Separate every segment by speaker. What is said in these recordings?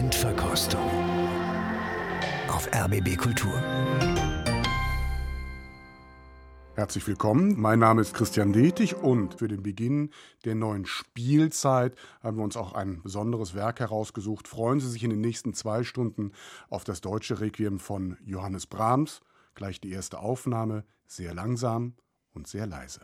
Speaker 1: Endverkostung auf RBB Kultur.
Speaker 2: Herzlich willkommen. Mein Name ist Christian Detig und für den Beginn der neuen Spielzeit haben wir uns auch ein besonderes Werk herausgesucht. Freuen Sie sich in den nächsten zwei Stunden auf das deutsche Requiem von Johannes Brahms. Gleich die erste Aufnahme, sehr langsam und sehr leise.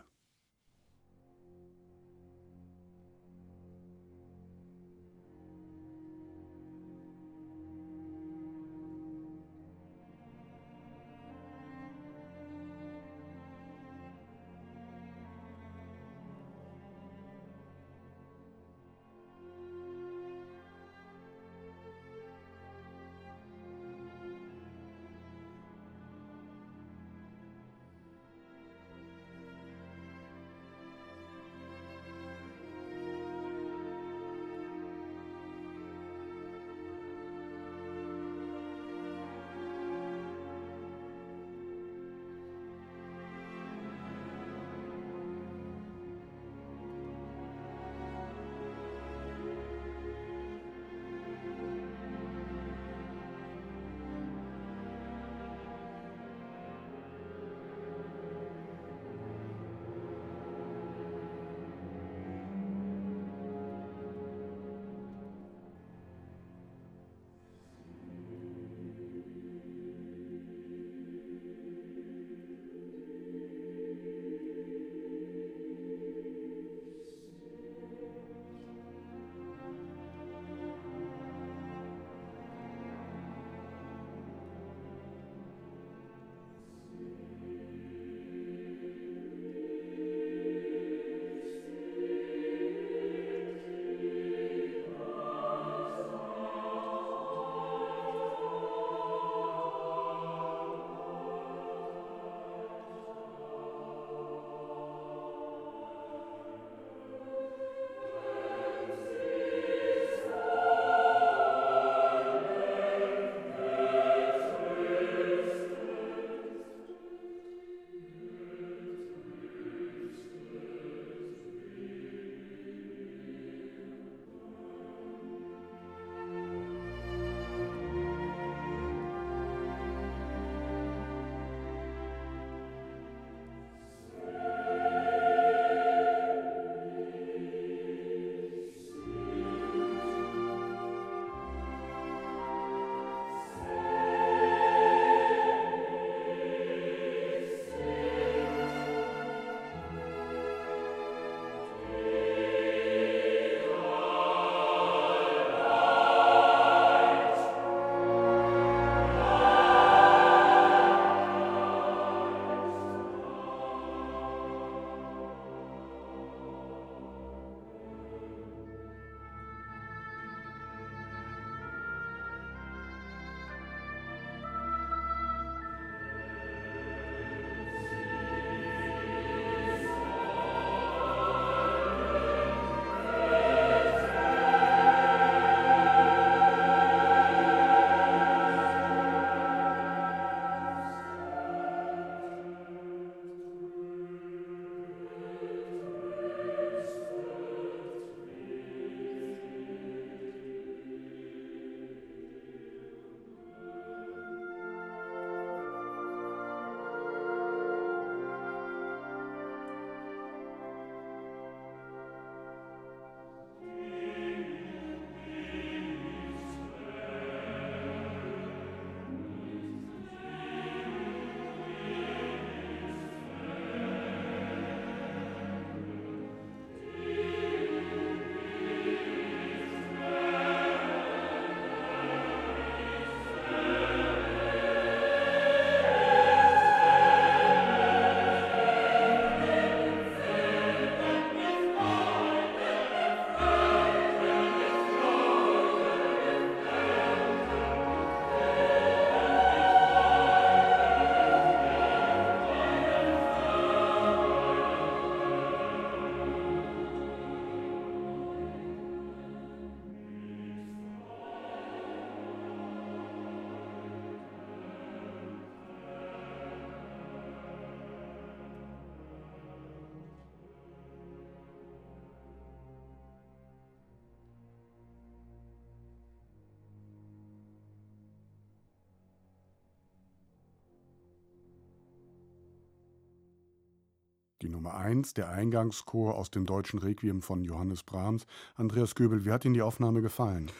Speaker 2: Die Nummer 1, der Eingangschor aus dem deutschen Requiem von Johannes Brahms. Andreas Göbel, wie hat Ihnen die Aufnahme gefallen?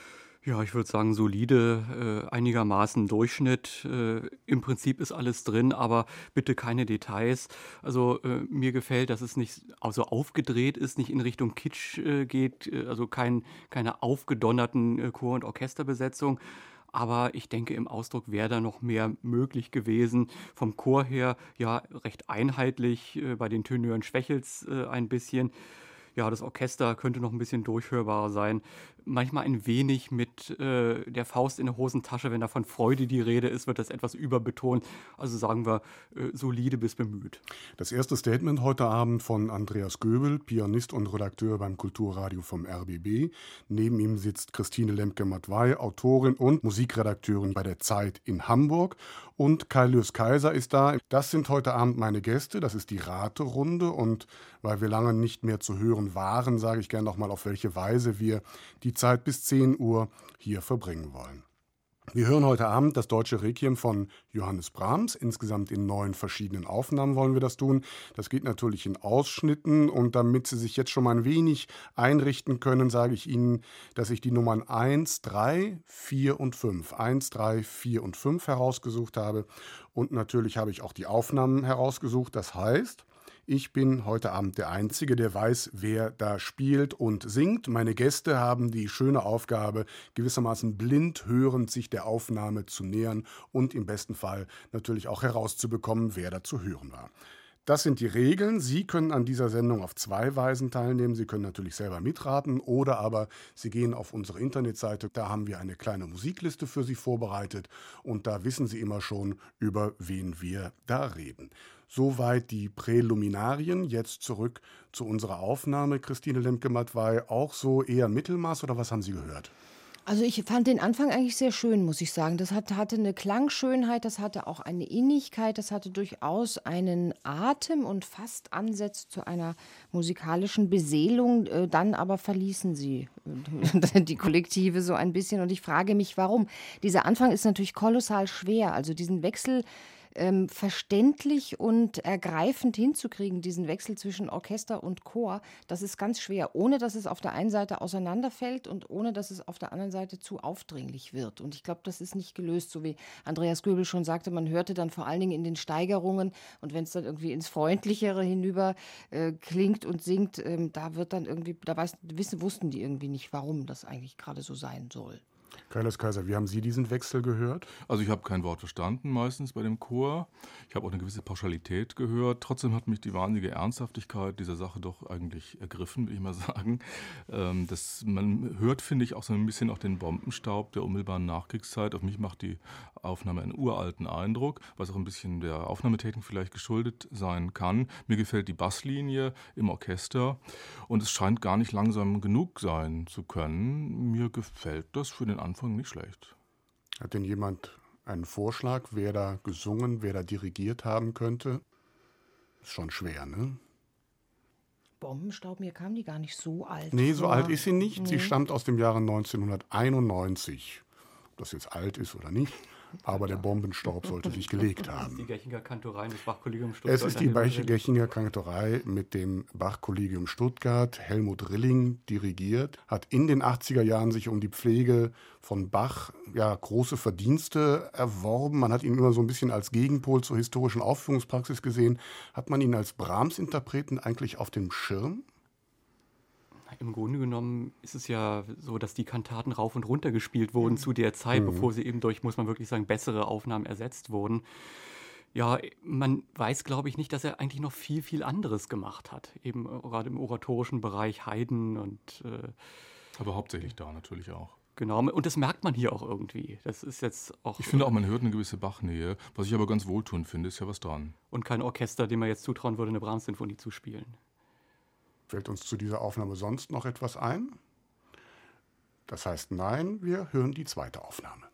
Speaker 3: Ja, ich würde sagen, solide, äh, einigermaßen Durchschnitt. Äh, Im Prinzip ist alles drin, aber bitte keine Details. Also äh, mir gefällt, dass es nicht also aufgedreht ist, nicht in Richtung Kitsch äh, geht, äh, also kein, keine aufgedonnerten äh, Chor- und Orchesterbesetzung. Aber ich denke, im Ausdruck wäre da noch mehr möglich gewesen. Vom Chor her ja recht einheitlich, bei den Tenören schwächelt es ein bisschen ja, das Orchester könnte noch ein bisschen durchhörbarer sein manchmal ein wenig mit äh, der Faust in der Hosentasche, wenn da von Freude die Rede ist, wird das etwas überbetont. Also sagen wir äh, solide bis bemüht.
Speaker 2: Das erste Statement heute Abend von Andreas Göbel, Pianist und Redakteur beim Kulturradio vom RBB. Neben ihm sitzt Christine Lemke-Matwei, Autorin und Musikredakteurin bei der Zeit in Hamburg. Und Kailius Kaiser ist da. Das sind heute Abend meine Gäste. Das ist die Raterunde. Und weil wir lange nicht mehr zu hören waren, sage ich gerne noch mal, auf welche Weise wir die Zeit bis 10 Uhr hier verbringen wollen. Wir hören heute Abend das deutsche Requiem von Johannes Brahms. Insgesamt in neun verschiedenen Aufnahmen wollen wir das tun. Das geht natürlich in Ausschnitten und damit Sie sich jetzt schon mal ein wenig einrichten können, sage ich Ihnen, dass ich die Nummern 1, 3, 4 und 5, 1, 3, 4 und 5 herausgesucht habe. Und natürlich habe ich auch die Aufnahmen herausgesucht. Das heißt, ich bin heute Abend der Einzige, der weiß, wer da spielt und singt. Meine Gäste haben die schöne Aufgabe, gewissermaßen blind hörend sich der Aufnahme zu nähern und im besten Fall natürlich auch herauszubekommen, wer da zu hören war. Das sind die Regeln. Sie können an dieser Sendung auf zwei Weisen teilnehmen. Sie können natürlich selber mitraten oder aber Sie gehen auf unsere Internetseite. Da haben wir eine kleine Musikliste für Sie vorbereitet und da wissen Sie immer schon, über wen wir da reden. Soweit die Präluminarien. Jetzt zurück zu unserer Aufnahme. Christine Lemke-Matwei, auch so eher Mittelmaß oder was haben Sie gehört?
Speaker 4: Also ich fand den Anfang eigentlich sehr schön, muss ich sagen. Das hat, hatte eine Klangschönheit, das hatte auch eine Innigkeit, das hatte durchaus einen Atem und fast Ansätze zu einer musikalischen Beseelung. Äh, dann aber verließen sie äh, die Kollektive so ein bisschen und ich frage mich, warum. Dieser Anfang ist natürlich kolossal schwer. Also diesen Wechsel ähm, verständlich und ergreifend hinzukriegen, diesen Wechsel zwischen Orchester und Chor, das ist ganz schwer, ohne dass es auf der einen Seite auseinanderfällt und ohne dass es auf der anderen Seite zu aufdringlich wird. Und ich glaube, das ist nicht gelöst, so wie Andreas Göbel schon sagte, man hörte dann vor allen Dingen in den Steigerungen und wenn es dann irgendwie ins Freundlichere hinüber äh, klingt und singt, ähm, da wird dann irgendwie, da weiß, wissen, wussten die irgendwie nicht, warum das eigentlich gerade so sein soll.
Speaker 2: Kailas Kaiser, wie haben Sie diesen Wechsel gehört?
Speaker 5: Also ich habe kein Wort verstanden meistens bei dem Chor. Ich habe auch eine gewisse Pauschalität gehört. Trotzdem hat mich die wahnsinnige Ernsthaftigkeit dieser Sache doch eigentlich ergriffen, will ich mal sagen. Ähm, das, man hört, finde ich, auch so ein bisschen auch den Bombenstaub der unmittelbaren Nachkriegszeit. Auf mich macht die Aufnahme einen uralten Eindruck, was auch ein bisschen der Aufnahmetechnik vielleicht geschuldet sein kann. Mir gefällt die Basslinie im Orchester und es scheint gar nicht langsam genug sein zu können. Mir gefällt das für den Anfang nicht schlecht.
Speaker 2: Hat denn jemand einen Vorschlag, wer da gesungen, wer da dirigiert haben könnte? Ist schon schwer, ne?
Speaker 4: Bombenstaub, mir kam die gar nicht so alt.
Speaker 2: Nee, so vor. alt ist sie nicht. Nee. Sie stammt aus dem Jahre 1991. Ob das jetzt alt ist oder nicht, aber der Bombenstaub sollte sich gelegt haben.
Speaker 3: Das ist die Gechinger Kantorei des Bachkollegium
Speaker 2: Stuttgart. Es ist die Gechinger Kantorei mit dem Bachkollegium Stuttgart. Helmut Rilling dirigiert, hat in den 80er Jahren sich um die Pflege von Bach ja, große Verdienste erworben. Man hat ihn immer so ein bisschen als Gegenpol zur historischen Aufführungspraxis gesehen. Hat man ihn als Brahms-Interpreten eigentlich auf dem Schirm?
Speaker 3: Im Grunde genommen ist es ja so, dass die Kantaten rauf und runter gespielt wurden mhm. zu der Zeit, mhm. bevor sie eben durch, muss man wirklich sagen, bessere Aufnahmen ersetzt wurden. Ja, man weiß, glaube ich, nicht, dass er eigentlich noch viel, viel anderes gemacht hat. Eben äh, gerade im oratorischen Bereich Haydn und. Äh,
Speaker 5: Aber hauptsächlich da natürlich auch.
Speaker 3: Genau, und das merkt man hier auch irgendwie. Das ist jetzt auch.
Speaker 5: Ich finde auch, man hört eine gewisse Bachnähe. Was ich aber ganz wohltuend finde, ist ja was dran.
Speaker 3: Und kein Orchester, dem man jetzt zutrauen würde, eine Brahms-Sinfonie zu spielen.
Speaker 2: Fällt uns zu dieser Aufnahme sonst noch etwas ein? Das heißt nein, wir hören die zweite Aufnahme.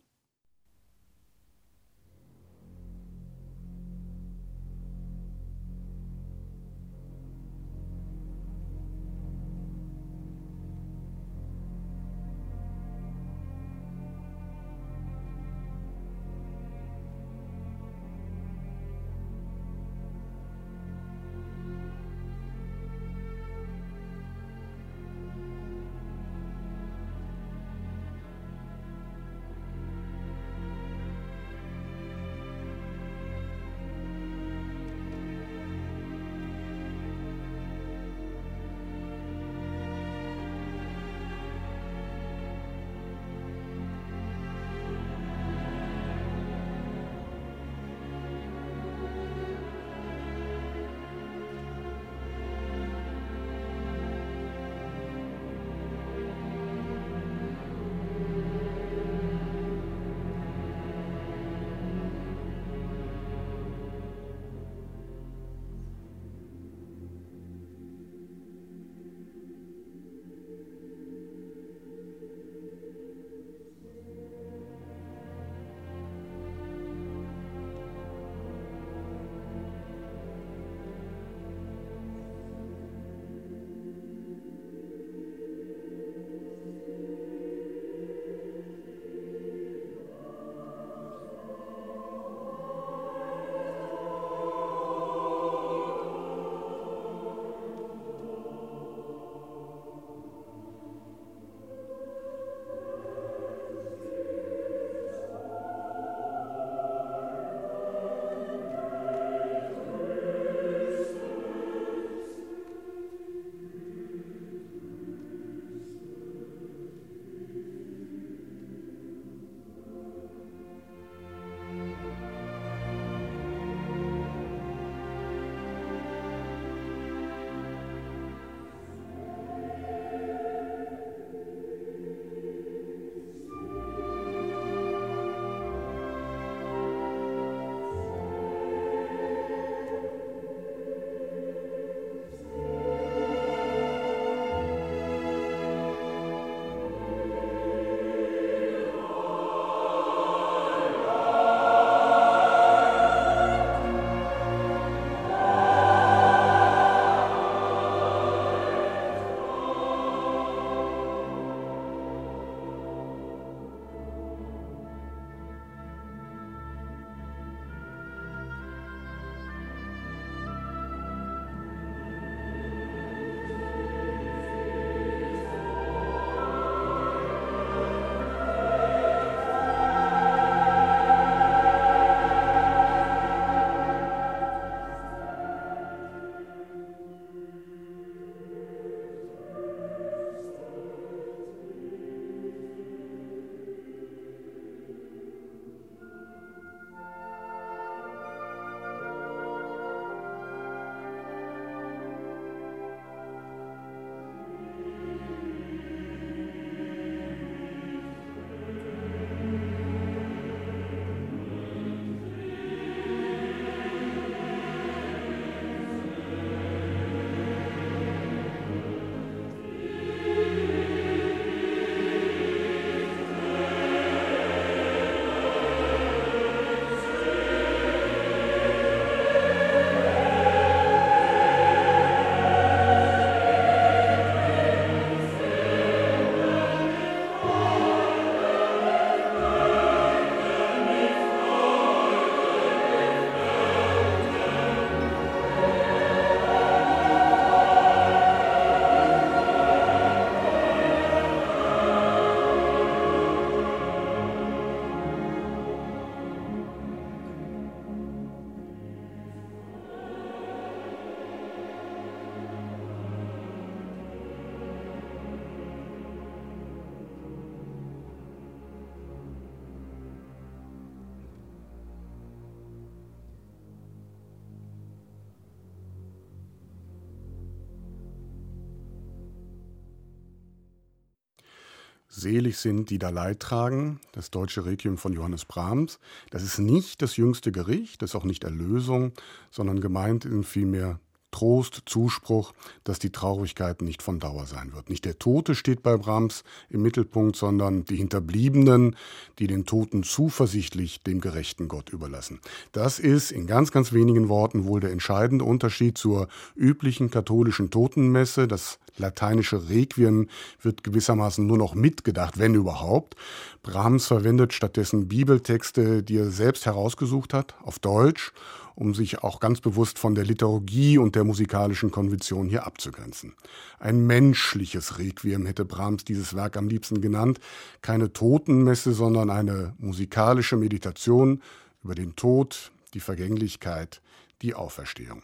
Speaker 2: Selig sind, die da Leid tragen, das deutsche Requiem von Johannes Brahms. Das ist nicht das jüngste Gericht, das ist auch nicht Erlösung, sondern gemeint sind vielmehr Trost, Zuspruch, dass die Traurigkeit nicht von Dauer sein wird. Nicht der Tote steht bei Brahms im Mittelpunkt, sondern die Hinterbliebenen, die den Toten zuversichtlich dem gerechten Gott überlassen. Das ist in ganz, ganz wenigen Worten wohl der entscheidende Unterschied zur üblichen katholischen Totenmesse. Das lateinische Requiem wird gewissermaßen nur noch mitgedacht, wenn überhaupt. Brahms verwendet stattdessen Bibeltexte, die er selbst herausgesucht hat, auf Deutsch um sich auch ganz bewusst von der Liturgie und der musikalischen Konvention hier abzugrenzen. Ein menschliches Requiem hätte Brahms dieses Werk am liebsten genannt, keine Totenmesse, sondern eine musikalische Meditation über den Tod, die Vergänglichkeit, die Auferstehung.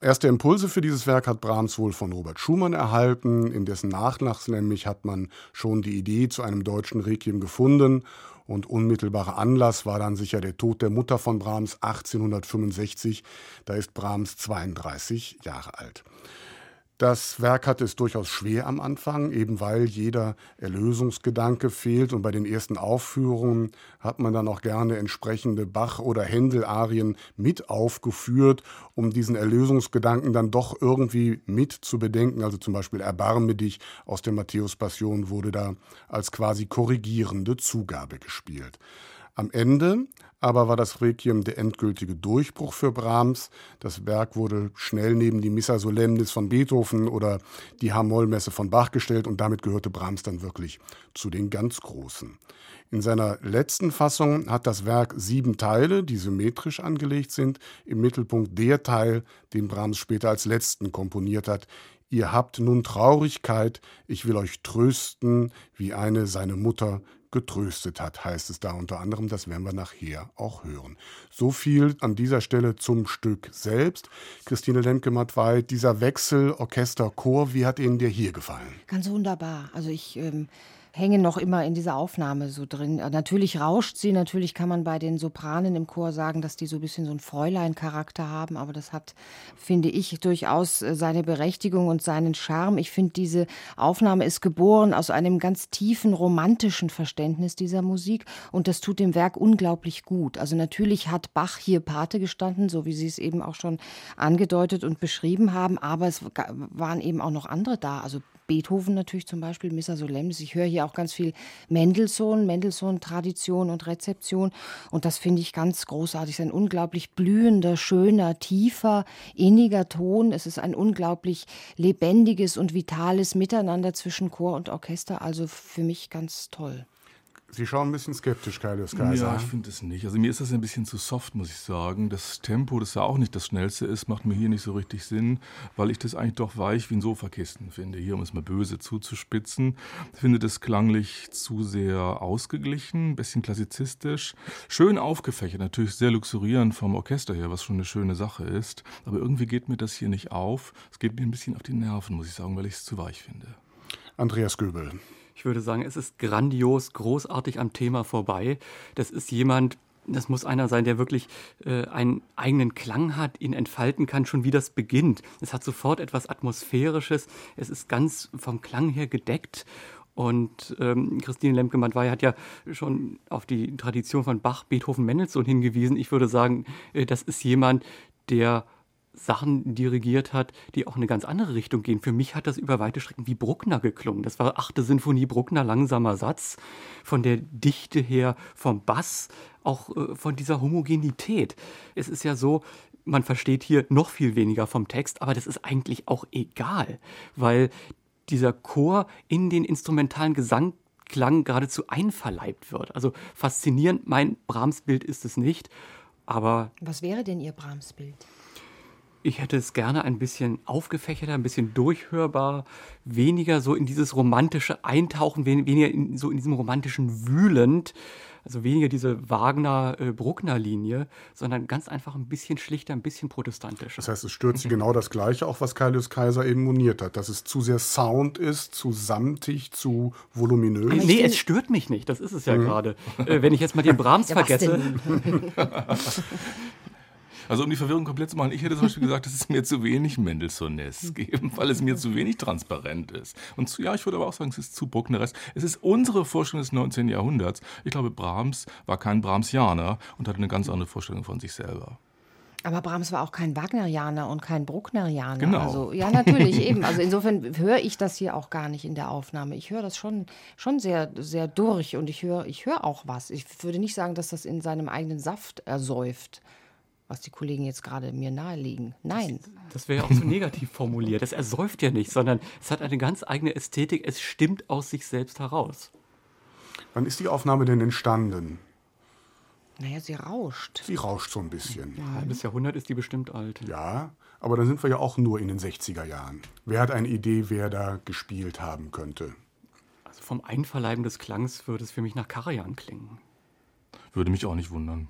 Speaker 2: Erste Impulse für dieses Werk hat Brahms wohl von Robert Schumann erhalten. In dessen Nachlass nämlich hat man schon die Idee zu einem deutschen Requiem gefunden und unmittelbarer Anlass war dann sicher der Tod der Mutter von Brahms 1865. Da ist Brahms 32 Jahre alt. Das Werk hat es durchaus schwer am Anfang, eben weil jeder Erlösungsgedanke fehlt. Und bei den ersten Aufführungen hat man dann auch gerne entsprechende Bach- oder Händel-Arien mit aufgeführt, um diesen Erlösungsgedanken dann doch irgendwie mit zu bedenken. Also zum Beispiel Erbarme dich aus der Matthäus-Passion wurde da als quasi korrigierende Zugabe gespielt. Am Ende aber war das Requiem der endgültige Durchbruch für Brahms. Das Werk wurde schnell neben die Missa Solemnis von Beethoven oder die H-Moll-Messe von Bach gestellt und damit gehörte Brahms dann wirklich zu den ganz Großen. In seiner letzten Fassung hat das Werk sieben Teile, die symmetrisch angelegt sind. Im Mittelpunkt der Teil, den Brahms später als letzten komponiert hat. Ihr habt nun Traurigkeit, ich will euch trösten, wie eine seine Mutter getröstet hat, heißt es da unter anderem. Das werden wir nachher auch hören. So viel an dieser Stelle zum Stück selbst. Christine Lemke-Matwei, dieser Wechsel Orchester-Chor, wie hat Ihnen der hier gefallen?
Speaker 4: Ganz wunderbar. Also ich ähm, hängen noch immer in dieser Aufnahme so drin. Äh, natürlich rauscht sie, natürlich kann man bei den Sopranen im Chor sagen, dass die so ein bisschen so einen Fräulein-Charakter haben, aber das hat, finde ich, durchaus äh, seine Berechtigung und seinen Charme. Ich finde, diese Aufnahme ist geboren aus einem ganz tiefen romantischen Verständnis dieser Musik und das tut dem Werk unglaublich gut. Also natürlich hat Bach hier Pate gestanden, so wie Sie es eben auch schon angedeutet und beschrieben haben, aber es waren eben auch noch andere da. Also Beethoven natürlich zum Beispiel, Missa Solemnis. Ich höre hier auch ganz viel Mendelssohn, Mendelssohn-Tradition und Rezeption. Und das finde ich ganz großartig. Es ist ein unglaublich blühender, schöner, tiefer, inniger Ton. Es ist ein unglaublich lebendiges und vitales Miteinander zwischen Chor und Orchester. Also für mich ganz toll.
Speaker 2: Sie schauen ein bisschen skeptisch, Kaius Kaiser.
Speaker 5: Ja, ich finde es nicht. Also mir ist das ein bisschen zu soft, muss ich sagen. Das Tempo, das ja auch nicht das schnellste ist, macht mir hier nicht so richtig Sinn, weil ich das eigentlich doch weich wie ein Sofakissen finde. Hier, um es mal böse zuzuspitzen. Ich finde das klanglich zu sehr ausgeglichen, ein bisschen klassizistisch. Schön aufgefächert, natürlich sehr luxurierend vom Orchester her, was schon eine schöne Sache ist. Aber irgendwie geht mir das hier nicht auf. Es geht mir ein bisschen auf die Nerven, muss ich sagen, weil ich es zu weich finde.
Speaker 2: Andreas Göbel.
Speaker 3: Ich würde sagen, es ist grandios, großartig am Thema vorbei. Das ist jemand, das muss einer sein, der wirklich äh, einen eigenen Klang hat, ihn entfalten kann, schon wie das beginnt. Es hat sofort etwas Atmosphärisches. Es ist ganz vom Klang her gedeckt. Und ähm, Christine Lemke-Mandwey hat ja schon auf die Tradition von Bach, Beethoven, Mendelssohn hingewiesen. Ich würde sagen, äh, das ist jemand, der Sachen dirigiert hat, die auch in eine ganz andere Richtung gehen. Für mich hat das über weite Strecken wie Bruckner geklungen. Das war achte Sinfonie Bruckner, langsamer Satz, von der Dichte her, vom Bass, auch äh, von dieser Homogenität. Es ist ja so, man versteht hier noch viel weniger vom Text, aber das ist eigentlich auch egal, weil dieser Chor in den instrumentalen Gesangklang geradezu einverleibt wird. Also faszinierend, mein Brahms-Bild ist es nicht, aber...
Speaker 4: Was wäre denn Ihr Brahms-Bild?
Speaker 3: Ich hätte es gerne ein bisschen aufgefächerter, ein bisschen durchhörbar, weniger so in dieses romantische Eintauchen, weniger in, so in diesem romantischen Wühlend, also weniger diese Wagner-Bruckner-Linie, sondern ganz einfach ein bisschen schlichter, ein bisschen protestantischer.
Speaker 2: Das heißt, es stört Sie genau das Gleiche, auch was Kaius Kaiser eben moniert hat, dass es zu sehr Sound ist, zu samtig, zu voluminös.
Speaker 3: Aber nee, es stört mich nicht, das ist es ja mhm. gerade. Äh, wenn ich jetzt mal den Brahms ja, vergesse.
Speaker 5: Also um die Verwirrung komplett zu machen, ich hätte zum Beispiel gesagt, dass es mir zu wenig Mendelssohn-esque geben, weil es mir zu wenig transparent ist. Und zu, ja, ich würde aber auch sagen, es ist zu Bruckneresk. Es ist unsere Vorstellung des 19. Jahrhunderts. Ich glaube, Brahms war kein Brahmsianer und hatte eine ganz andere Vorstellung von sich selber.
Speaker 4: Aber Brahms war auch kein Wagnerianer und kein Brucknerianer.
Speaker 5: Genau.
Speaker 4: Also, ja, natürlich, eben. Also insofern höre ich das hier auch gar nicht in der Aufnahme. Ich höre das schon, schon sehr, sehr durch und ich höre ich höre auch was. Ich würde nicht sagen, dass das in seinem eigenen Saft ersäuft, was die Kollegen jetzt gerade mir nahelegen. Nein.
Speaker 3: Das, das wäre ja auch so negativ formuliert. Das ersäuft ja nicht, sondern es hat eine ganz eigene Ästhetik. Es stimmt aus sich selbst heraus.
Speaker 2: Wann ist die Aufnahme denn entstanden?
Speaker 4: Naja, sie rauscht.
Speaker 2: Sie rauscht so ein bisschen.
Speaker 3: Ein halbes Jahrhundert ist die bestimmt alt.
Speaker 2: Ja, aber dann sind wir ja auch nur in den 60er Jahren. Wer hat eine Idee, wer da gespielt haben könnte?
Speaker 3: Also vom Einverleiben des Klangs würde es für mich nach Karajan klingen.
Speaker 5: Würde mich auch nicht wundern.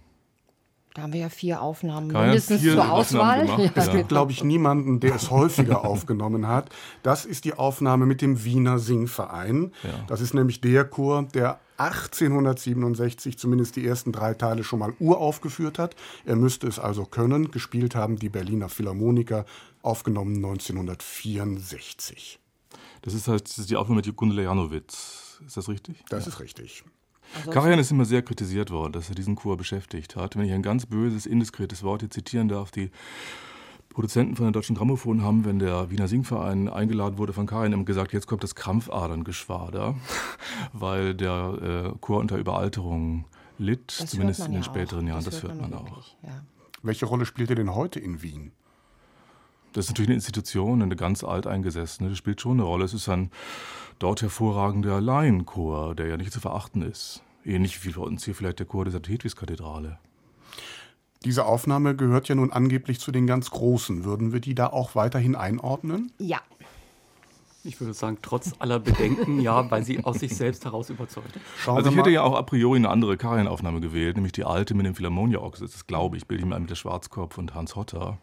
Speaker 4: Da haben wir ja vier Aufnahmen
Speaker 5: Karajan
Speaker 4: mindestens
Speaker 5: vier
Speaker 4: zur Auswahl.
Speaker 5: gemacht,
Speaker 2: Es
Speaker 5: Ja.
Speaker 2: gibt, glaube ich, niemanden, der es häufiger aufgenommen hat. Das ist die Aufnahme mit dem Wiener Singverein.
Speaker 5: Ja.
Speaker 2: Das ist nämlich der Chor, der 1867 zumindest die ersten drei Teile schon mal uraufgeführt hat. Er müsste es also können. Gespielt haben die Berliner Philharmoniker, aufgenommen 1964.
Speaker 5: Das ist halt das ist die Aufnahme mit Gundula Janowitz. Ist das richtig?
Speaker 2: Das ist richtig.
Speaker 5: Karajan ist immer sehr kritisiert worden, dass er diesen Chor beschäftigt hat. Wenn ich ein ganz böses, indiskretes Wort hier zitieren darf, die Produzenten von der Deutschen Grammophon haben, wenn der Wiener Singverein eingeladen wurde von Karajan, immer gesagt, jetzt kommt das Krampfaderngeschwader, weil der äh, Chor unter Überalterung litt,
Speaker 4: Das
Speaker 5: zumindest in
Speaker 4: man
Speaker 5: den
Speaker 4: ja
Speaker 5: späteren
Speaker 4: auch.
Speaker 5: Jahren. Das, hört man, auch.
Speaker 4: wirklich, Ja.
Speaker 2: Welche Rolle spielt er denn heute in Wien?
Speaker 5: Das ist natürlich eine Institution, eine ganz alteingesessene. Das spielt schon eine Rolle. Es ist ein dort hervorragender Laienchor, der ja nicht zu verachten ist. Ähnlich wie bei uns hier vielleicht der Chor der St. Hedwigs-Kathedrale.
Speaker 2: Diese Aufnahme gehört ja nun angeblich zu den ganz Großen. Würden wir die da auch weiterhin einordnen?
Speaker 4: ja.
Speaker 3: Ich würde sagen, trotz aller Bedenken, ja, weil sie aus sich selbst heraus überzeugt.
Speaker 2: Schauen
Speaker 5: Also ich hätte ja auch a priori eine andere Karajan-Aufnahme gewählt, nämlich die alte mit dem Philharmonia-Orchester. Das glaube ich, bilde ich mir ein mit der Schwarzkopf und Hans Hotter.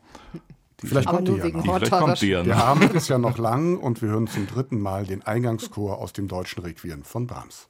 Speaker 5: Die
Speaker 2: Vielleicht kommt die ja noch.
Speaker 5: vielleicht kommt die ja
Speaker 2: Der
Speaker 5: noch.
Speaker 2: Abend ist ja noch lang und wir hören zum dritten Mal den Eingangschor aus dem deutschen Requiem von Brahms.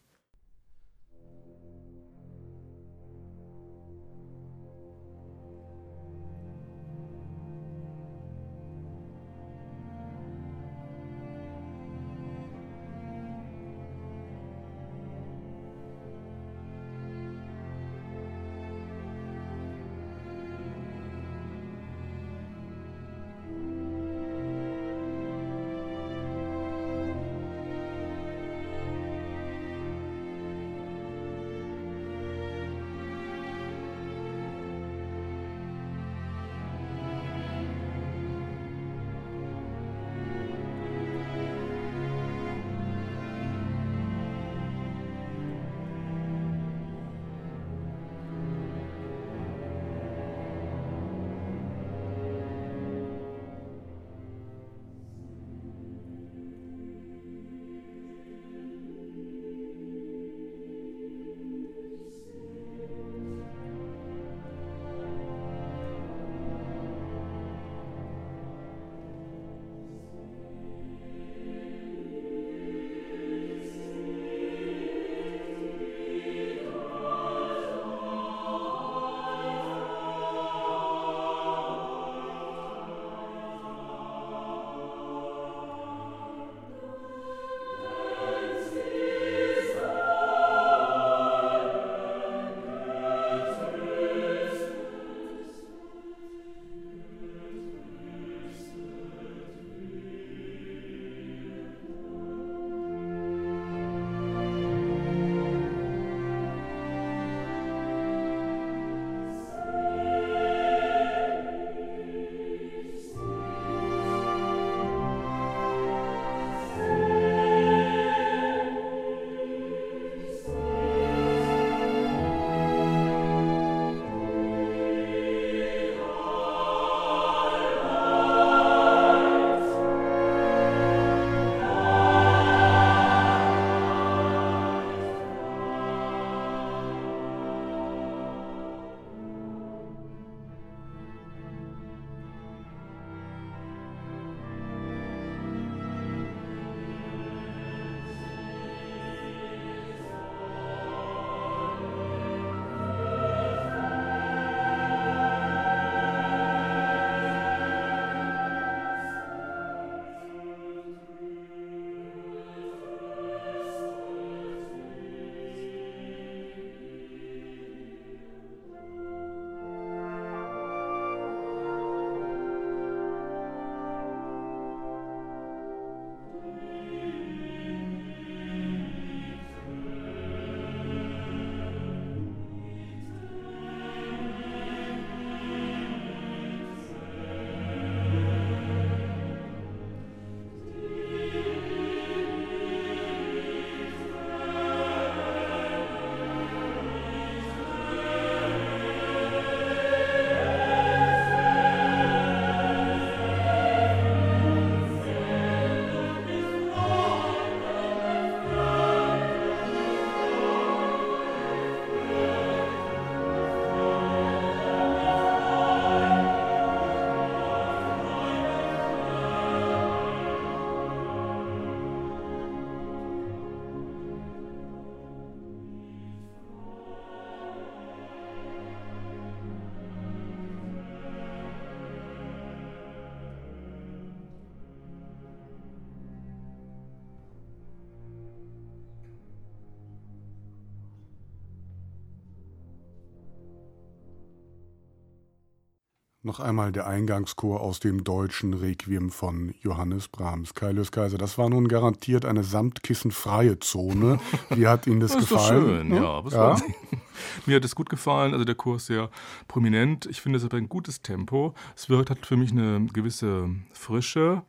Speaker 2: Noch einmal der Eingangschor aus dem deutschen Requiem von Johannes Brahms. Kaius Kaiser, das war nun garantiert eine samtkissenfreie Zone. Wie hat Ihnen das,
Speaker 5: das
Speaker 2: gefallen?
Speaker 5: Ist schön, ja. ja? Mir hat es gut gefallen. Also der Chor ist sehr prominent. Ich finde, es hat ein gutes Tempo. Es wirkt, hat für mich eine gewisse Frische.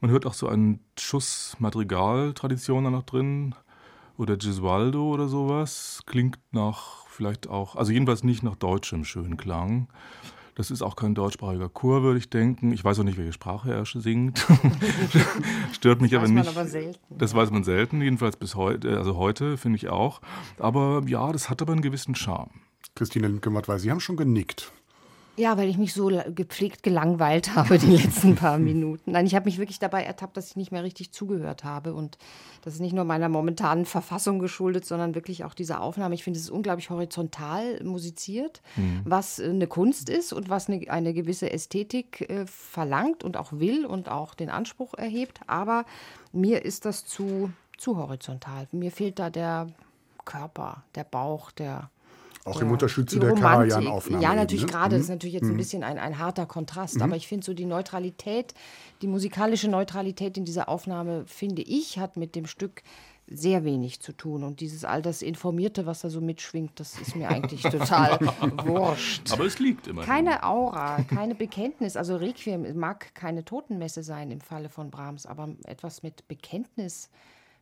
Speaker 5: Man hört auch so einen Schuss Madrigal-Tradition da noch drin. Oder Gesualdo oder sowas. Klingt nach vielleicht auch, also jedenfalls nicht nach deutschem schönen Klang. Das ist auch kein deutschsprachiger Chor, würde ich denken. Ich weiß auch nicht, welche Sprache er singt. Stört mich
Speaker 4: das
Speaker 5: aber nicht.
Speaker 4: Das weiß man aber selten.
Speaker 5: Das weiß man selten, jedenfalls bis heute, also heute finde ich auch. Aber ja, das hat aber einen gewissen Charme.
Speaker 2: Christine Limke-Matt, weil Sie haben schon genickt.
Speaker 4: Ja, weil ich mich so gepflegt gelangweilt habe die letzten paar Minuten. Nein, ich habe mich wirklich dabei ertappt, dass ich nicht mehr richtig zugehört habe. Und das ist nicht nur meiner momentanen Verfassung geschuldet, sondern wirklich auch dieser Aufnahme. Ich finde, es ist unglaublich horizontal musiziert, mhm. was äh, eine Kunst ist und was eine, eine gewisse Ästhetik äh, verlangt und auch will und auch den Anspruch erhebt. Aber mir ist das zu, zu horizontal. Mir fehlt da der Körper, der Bauch, der
Speaker 2: auch im Unterschied der Karajan-Aufnahme.
Speaker 4: Ja, natürlich
Speaker 2: ne?
Speaker 4: gerade. Mhm. Das ist natürlich jetzt ein mhm. bisschen ein, ein harter Kontrast. Mhm. Aber ich finde so die Neutralität, die musikalische Neutralität in dieser Aufnahme, finde ich, hat mit dem Stück sehr wenig zu tun. Und dieses all das Informierte, was da so mitschwingt, das ist mir eigentlich total wurscht.
Speaker 5: Aber es liegt immer.
Speaker 4: Keine Aura, keine Bekenntnis. Also Requiem mag keine Totenmesse sein im Falle von Brahms, aber etwas mit Bekenntnis,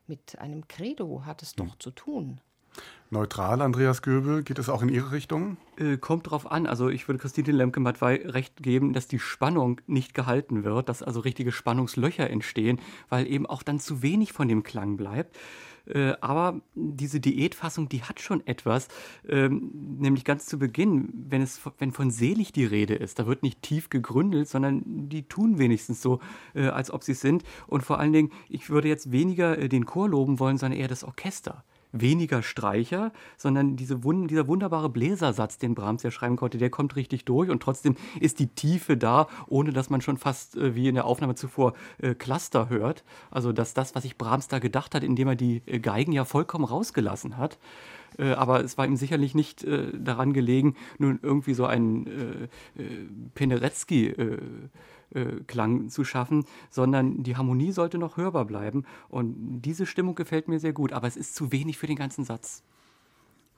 Speaker 4: mit einem Credo hat es doch zu tun.
Speaker 2: Neutral, Andreas Göbel, geht es auch in Ihre Richtung?
Speaker 3: Äh, kommt drauf an. Also ich würde Christine Lemke-Matwei recht geben, dass die Spannung nicht gehalten wird, dass also richtige Spannungslöcher entstehen, weil eben auch dann zu wenig von dem Klang bleibt. Äh, aber diese Diätfassung, die hat schon etwas, ähm, nämlich ganz zu Beginn, wenn, es, wenn von selig die Rede ist, da wird nicht tief gegründelt, sondern die tun wenigstens so, äh, als ob sie es sind. Und vor allen Dingen, ich würde jetzt weniger den Chor loben wollen, sondern eher das Orchester weniger Streicher, sondern diese, dieser wunderbare Bläsersatz, den Brahms ja schreiben konnte, der kommt richtig durch und trotzdem ist die Tiefe da, ohne dass man schon fast äh, wie in der Aufnahme zuvor äh, Cluster hört. Also dass das, was sich Brahms da gedacht hat, indem er die äh, Geigen ja vollkommen rausgelassen hat. Äh, aber es war ihm sicherlich nicht äh, daran gelegen, nun irgendwie so einen äh, Peneretzky äh, Klang zu schaffen, sondern die Harmonie sollte noch hörbar bleiben. Und diese Stimmung gefällt mir sehr gut, aber es ist zu wenig für den ganzen Satz.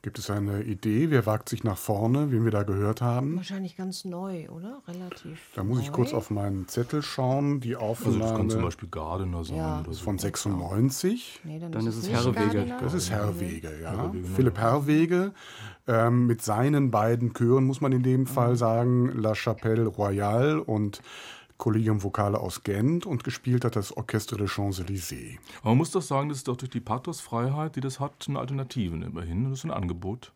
Speaker 2: Gibt es eine Idee? Wer wagt sich nach vorne, wen wir da gehört haben?
Speaker 4: Wahrscheinlich ganz neu, oder? Relativ.
Speaker 2: Da muss
Speaker 4: neu.
Speaker 2: ich kurz auf meinen Zettel schauen. Die Aufnahme. Also
Speaker 5: das kann zum Beispiel Gardiner sein.
Speaker 4: Ja.
Speaker 5: Oder so.
Speaker 2: Von 96.
Speaker 3: Nee, dann, dann, ist es Herrewege.
Speaker 2: Das ist Herrwege, ja. Herrwege, Philipp Herrwege. Ähm, mit seinen beiden Chören muss man in dem Fall sagen, La Chapelle Royale und Collegium Vocale aus Gent und gespielt hat das Orchestre des Champs-Élysées.
Speaker 5: Man muss doch sagen, das ist doch durch die Pathosfreiheit, die das hat, eine Alternative immerhin. Das ist ein Angebot.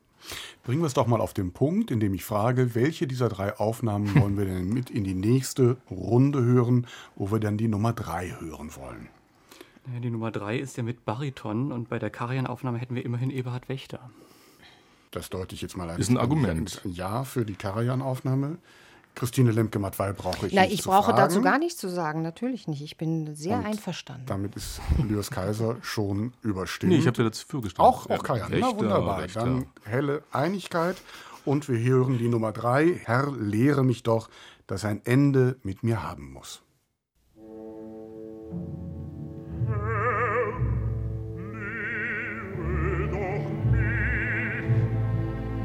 Speaker 2: Bringen wir es doch mal auf den Punkt, indem ich frage, welche dieser drei Aufnahmen wollen wir denn mit in die nächste Runde hören, wo wir dann die Nummer drei hören wollen?
Speaker 3: Die Nummer drei ist ja mit Bariton und bei der Karajan-Aufnahme hätten wir immerhin Eberhard Wächter.
Speaker 2: Das deute ich jetzt mal
Speaker 5: ein. Ist ein Argument.
Speaker 2: Ja für die Karajan-Aufnahme. Christine Lemke-Mattwey brauche ich
Speaker 4: Na,
Speaker 2: nicht
Speaker 4: ich
Speaker 2: zu
Speaker 4: brauche
Speaker 2: fragen.
Speaker 4: dazu gar nichts zu sagen, natürlich nicht. Ich bin sehr
Speaker 2: Und
Speaker 4: einverstanden.
Speaker 2: Damit ist Lewis Kaiser schon überstimmt.
Speaker 5: Nee, ich habe dir dazu gestanden.
Speaker 2: Auch, auch Kajan. Na, wunderbar.
Speaker 5: Wächter.
Speaker 2: Dann helle Einigkeit. Und wir hören die Nummer drei. Herr, lehre mich doch, dass ein Ende mit mir haben muss.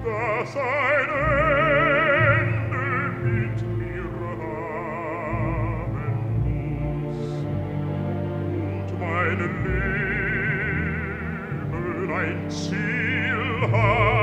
Speaker 6: dass ein Ende Leben ein Ziel hat.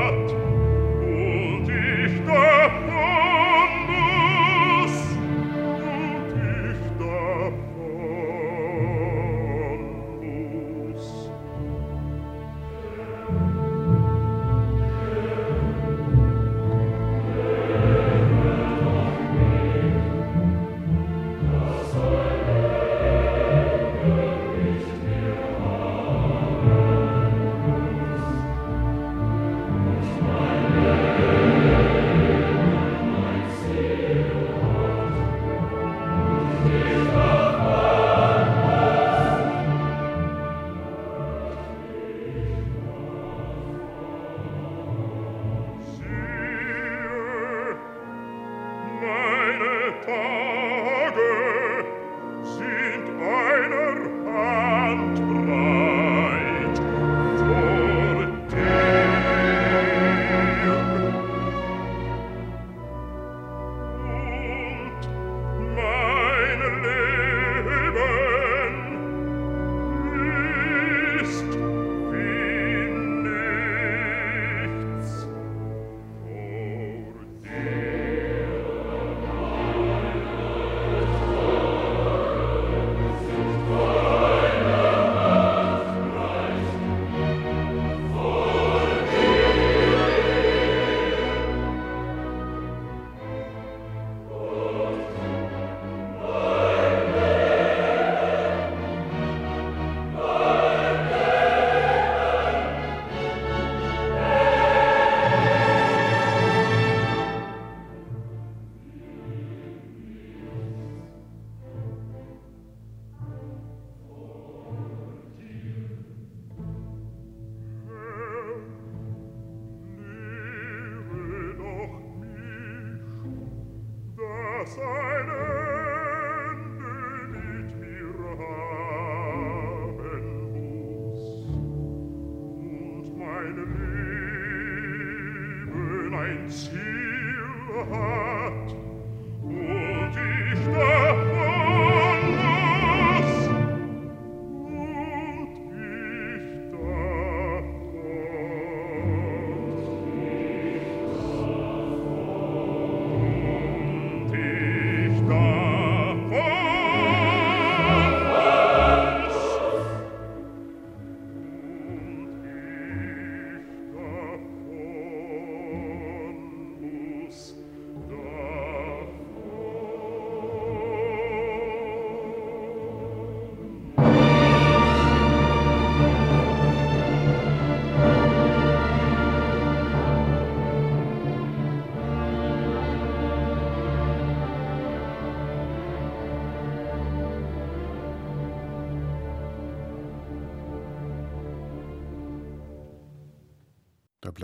Speaker 6: conceal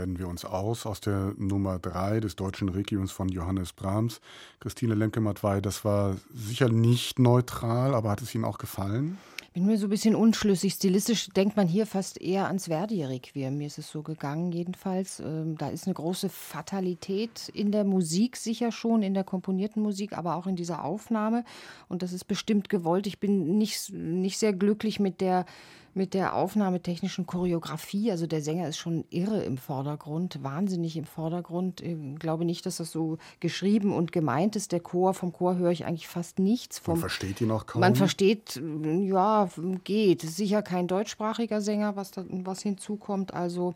Speaker 2: blenden wir uns aus aus der Nummer 3 des deutschen Regiums von Johannes Brahms. Christine Lemke-Matwei, das war sicher nicht neutral, aber hat es Ihnen auch gefallen?
Speaker 4: bin mir so ein bisschen unschlüssig. Stilistisch denkt man hier fast eher ans Verdi-Requiem. Mir ist es so gegangen, jedenfalls. Ähm, da ist eine große Fatalität in der Musik, sicher schon, in der komponierten Musik, aber auch in dieser Aufnahme. Und das ist bestimmt gewollt. Ich bin nicht, nicht sehr glücklich mit der mit der aufnahmetechnischen Choreografie. Also der Sänger ist schon irre im Vordergrund, wahnsinnig im Vordergrund. Ich glaube nicht, dass das so geschrieben und gemeint ist. Der Chor, vom Chor höre ich eigentlich fast nichts. Vom,
Speaker 2: man versteht ihn auch kaum.
Speaker 4: Man versteht, ja, geht. Sicher kein deutschsprachiger Sänger, was, da, was hinzukommt. Also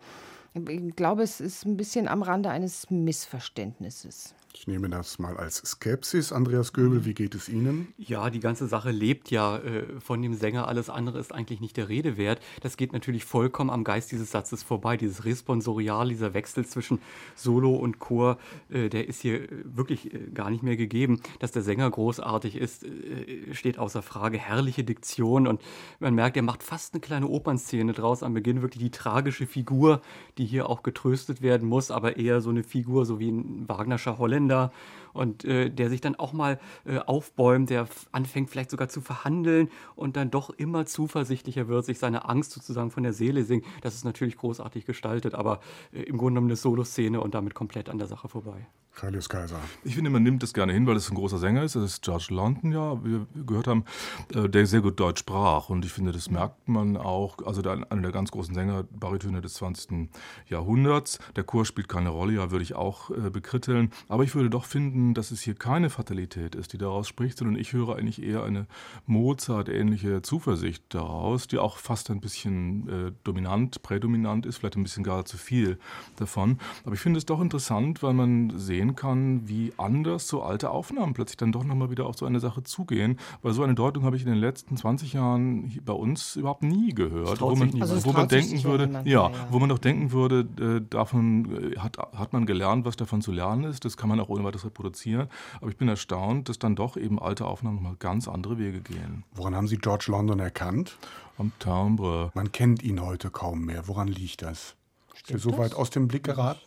Speaker 4: ich glaube, es ist ein bisschen am Rande eines Missverständnisses.
Speaker 2: Ich nehme das mal als Skepsis. Andreas Göbel, wie geht es Ihnen?
Speaker 3: Ja, die ganze Sache lebt ja äh, von dem Sänger. Alles andere ist eigentlich nicht der Rede wert. Das geht natürlich vollkommen am Geist dieses Satzes vorbei. Dieses Responsorial, dieser Wechsel zwischen Solo und Chor, äh, der ist hier äh, wirklich äh, gar nicht mehr gegeben. Dass der Sänger großartig ist, äh, steht außer Frage. Herrliche Diktion und man merkt, er macht fast eine kleine Opernszene draus am Beginn. Wirklich die tragische Figur, die hier auch getröstet werden muss, aber eher so eine Figur, so wie ein Wagnerscher Holländer Engländer und äh, der sich dann auch mal äh, aufbäumt, der anfängt vielleicht sogar zu verhandeln und dann doch immer zuversichtlicher wird, sich seine Angst sozusagen von der Seele singt. Das ist natürlich großartig gestaltet, aber äh, im Grunde genommen eine Soloszene und damit komplett an der Sache vorbei.
Speaker 2: Carlos Kaiser.
Speaker 5: Ich finde, man nimmt das gerne hin, weil es ein großer Sänger ist. Das ist George London, ja, wie wir gehört haben, äh, der sehr gut Deutsch sprach. Und ich finde, das merkt man auch. Also der, einer der ganz großen Sänger, Baritöne des 20. Jahrhunderts. Der Chor spielt keine Rolle, ja, würde ich auch äh, bekritteln. Aber ich würde doch finden, dass es hier keine Fatalität ist, die daraus spricht, sondern ich höre eigentlich eher eine Mozart-ähnliche Zuversicht daraus, die auch fast ein bisschen äh, dominant, prädominant ist, vielleicht ein bisschen gar zu viel davon. Aber ich finde es doch interessant, weil man sehen sehen kann, wie anders so alte Aufnahmen plötzlich dann doch nochmal wieder auf so eine Sache zugehen. Weil so eine Deutung habe ich in den letzten 20 Jahren bei uns überhaupt nie gehört. Wo man, also wo man denken würde, ja, ja, wo man doch denken würde, äh, davon äh, hat, hat man gelernt, was davon zu lernen ist. Das kann man auch ohne weiteres reproduzieren. Aber ich bin erstaunt, dass dann doch eben alte Aufnahmen nochmal ganz andere Wege gehen.
Speaker 2: Woran haben Sie George London erkannt?
Speaker 5: Am Timbre.
Speaker 2: Man kennt ihn heute kaum mehr. Woran liegt das? Ist er so weit aus dem Blick geraten?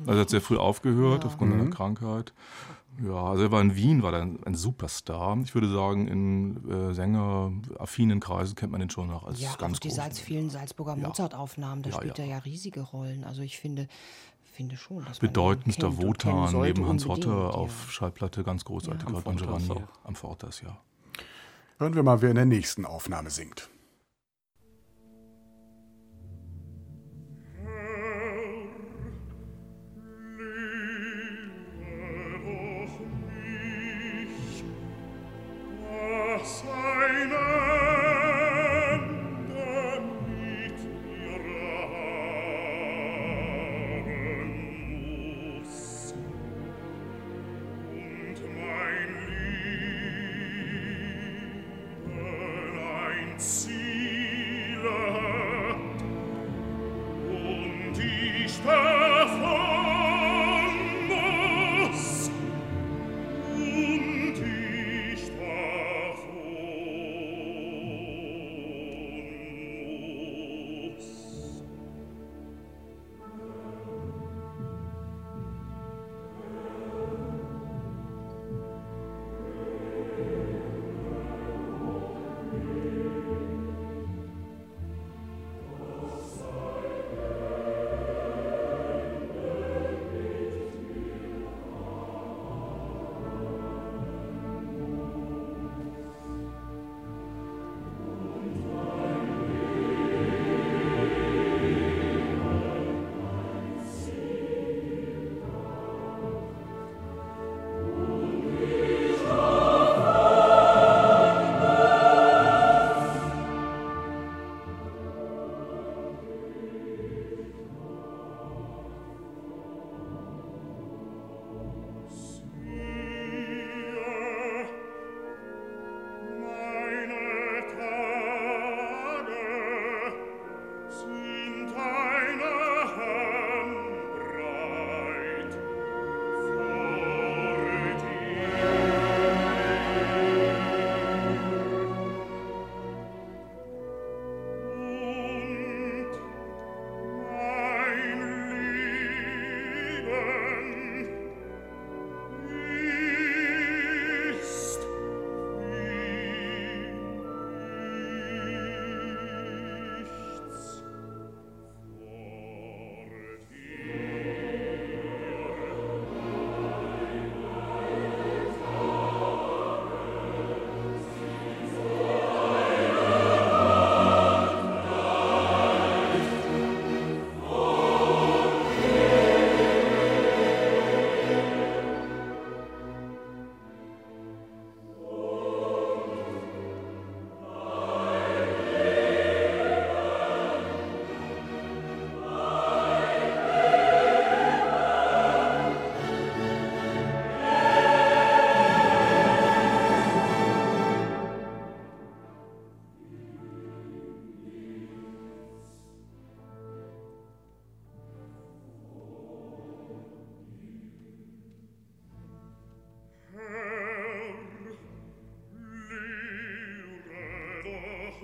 Speaker 5: Also er hat sehr früh aufgehört ja. aufgrund mhm. einer Krankheit. Ja, also er war in Wien, war ein, ein Superstar. Ich würde sagen, in äh, Sänger-affinen Kreisen kennt man ihn schon noch als
Speaker 4: ja,
Speaker 5: ganz
Speaker 4: auch die Salz, vielen Salzburger ja. Mozart-Aufnahmen, da ja, spielt er ja riesige Rollen. Also ich finde, finde schon, dass
Speaker 5: Bedeutendster Wotan neben Hans Hotter auf Schallplatte, ganz großartig, ja, am Giovanni, am Fortas, ja.
Speaker 2: Hören wir mal, wer in der nächsten Aufnahme singt.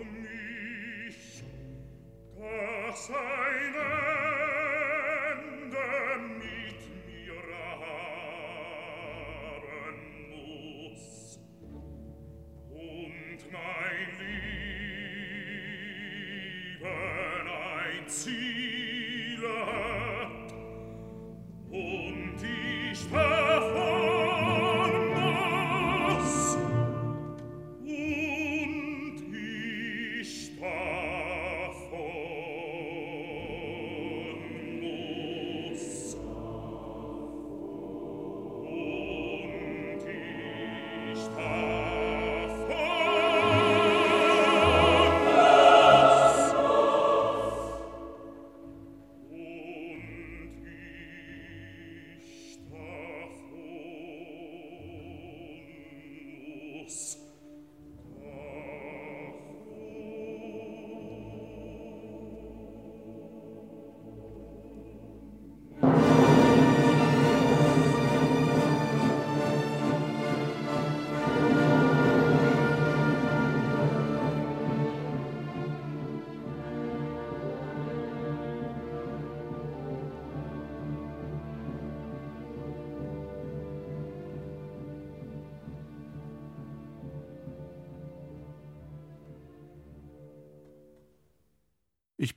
Speaker 2: mich, dass eine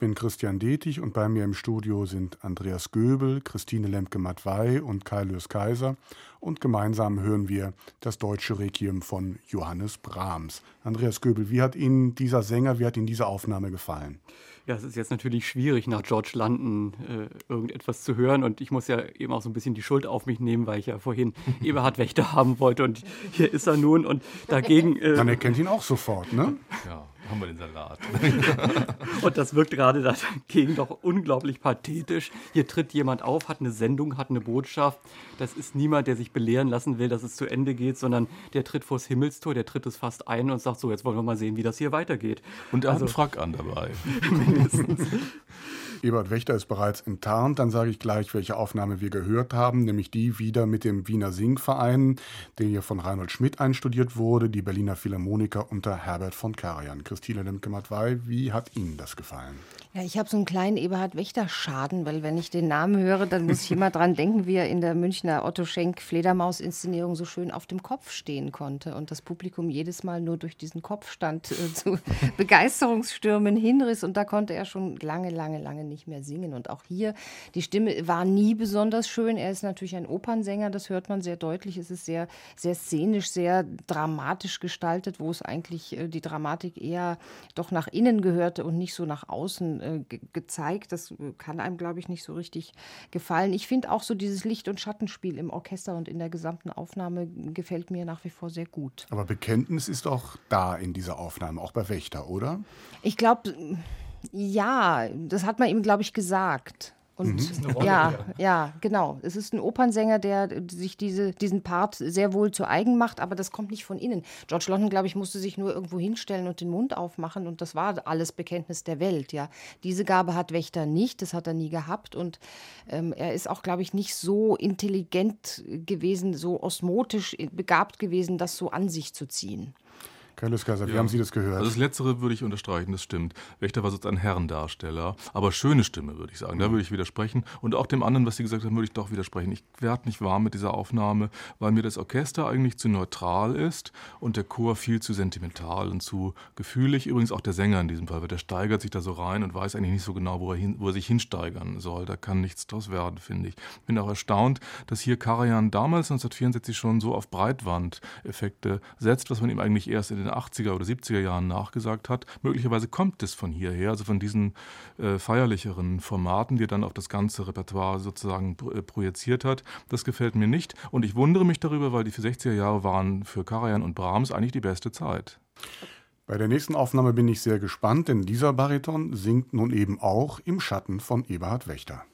Speaker 2: bin Christian Detig und bei mir im Studio sind Andreas Göbel, Christine Lemke-Matwei und Kai Lös Kaiser. Und gemeinsam hören wir das deutsche Requiem von Johannes Brahms. Andreas Göbel, wie hat Ihnen dieser Sänger, wie hat Ihnen diese Aufnahme gefallen?
Speaker 3: Ja, es ist jetzt natürlich schwierig, nach George London äh, irgendetwas zu hören. Und ich muss ja eben auch so ein bisschen die Schuld auf mich nehmen, weil ich ja vorhin Eberhard Wächter haben wollte. Und hier ist er nun. Und dagegen.
Speaker 2: Äh, Dann erkennt ihn auch sofort, ne?
Speaker 5: Ja haben wir den Salat.
Speaker 3: und das wirkt gerade dagegen doch unglaublich pathetisch. Hier tritt jemand auf, hat eine Sendung, hat eine Botschaft. Das ist niemand, der sich belehren lassen will, dass es zu Ende geht, sondern der tritt vors Himmelstor, der tritt es fast ein und sagt so, jetzt wollen wir mal sehen, wie das hier weitergeht.
Speaker 5: Und er also, hat einen Frack an dabei.
Speaker 2: mindestens. Ebert Wächter ist bereits enttarnt. Dann sage ich gleich, welche Aufnahme wir gehört haben, nämlich die wieder mit dem Wiener Singverein, der hier von Reinhold Schmidt einstudiert wurde, die Berliner Philharmoniker unter Herbert von Karajan. Christine Lemke-Matwei, wie hat Ihnen das gefallen?
Speaker 4: Ja, ich habe so einen kleinen Eberhard Wächter-Schaden, weil wenn ich den Namen höre, dann muss ich immer dran denken, wie er in der Münchner Otto Schenk Fledermaus-Inszenierung so schön auf dem Kopf stehen konnte und das Publikum jedes Mal nur durch diesen Kopfstand äh, zu Begeisterungsstürmen hinriss und da konnte er schon lange, lange, lange nicht mehr singen. Und auch hier, die Stimme war nie besonders schön. Er ist natürlich ein Opernsänger, das hört man sehr deutlich. Es ist sehr, sehr szenisch, sehr dramatisch gestaltet, wo es eigentlich äh, die Dramatik eher doch nach innen gehörte und nicht so nach außen äh, ge gezeigt. Das äh, kann einem, glaube ich, nicht so richtig gefallen. Ich finde auch so dieses Licht- und Schattenspiel im Orchester und in der gesamten Aufnahme gefällt mir nach wie vor sehr gut.
Speaker 2: Aber Bekenntnis ist auch da in dieser Aufnahme, auch bei Wächter, oder?
Speaker 4: Ich glaube, ja, das hat man ihm, glaube ich, gesagt. Und mhm. Ja, ja, ja, genau. Es ist ein Opernsänger, der sich diese, diesen Part sehr wohl zu eigen macht, aber das kommt nicht von innen. George London, glaube ich, musste sich nur irgendwo hinstellen und den Mund aufmachen und das war alles Bekenntnis der Welt, ja. Diese Gabe hat Wächter nicht, das hat er nie gehabt und ähm, er ist auch, glaube ich, nicht so intelligent gewesen, so osmotisch begabt gewesen, das so an sich zu ziehen.
Speaker 2: Carlos Kaiser, wie ja. haben Sie das gehört?
Speaker 5: Also das Letztere würde ich unterstreichen, das stimmt. Wächter war sozusagen ein Herrendarsteller, aber schöne Stimme, würde ich sagen. Da würde ich widersprechen. Und auch dem anderen, was Sie gesagt haben, würde ich doch widersprechen. Ich werde nicht warm mit dieser Aufnahme, weil mir das Orchester eigentlich zu neutral ist und der Chor viel zu sentimental und zu gefühlig. Übrigens auch der Sänger in diesem Fall, weil der steigert sich da so rein und weiß eigentlich nicht so genau, wo er, hin, wo er sich hinsteigern soll. Da kann nichts draus werden, finde ich. Bin auch erstaunt, dass hier Karajan damals 1964 schon so auf Breitwandeffekte setzt, was man ihm eigentlich erst in den 80er oder 70er Jahren nachgesagt hat. Möglicherweise kommt es von hierher, also von diesen äh, feierlicheren Formaten, die er dann auf das ganze Repertoire sozusagen äh, projiziert hat. Das gefällt mir nicht und ich wundere mich darüber, weil die 60er Jahre waren für Karajan und Brahms eigentlich die beste Zeit.
Speaker 2: Bei der nächsten Aufnahme bin ich sehr gespannt, denn dieser Bariton singt nun eben auch im Schatten von Eberhard Wächter.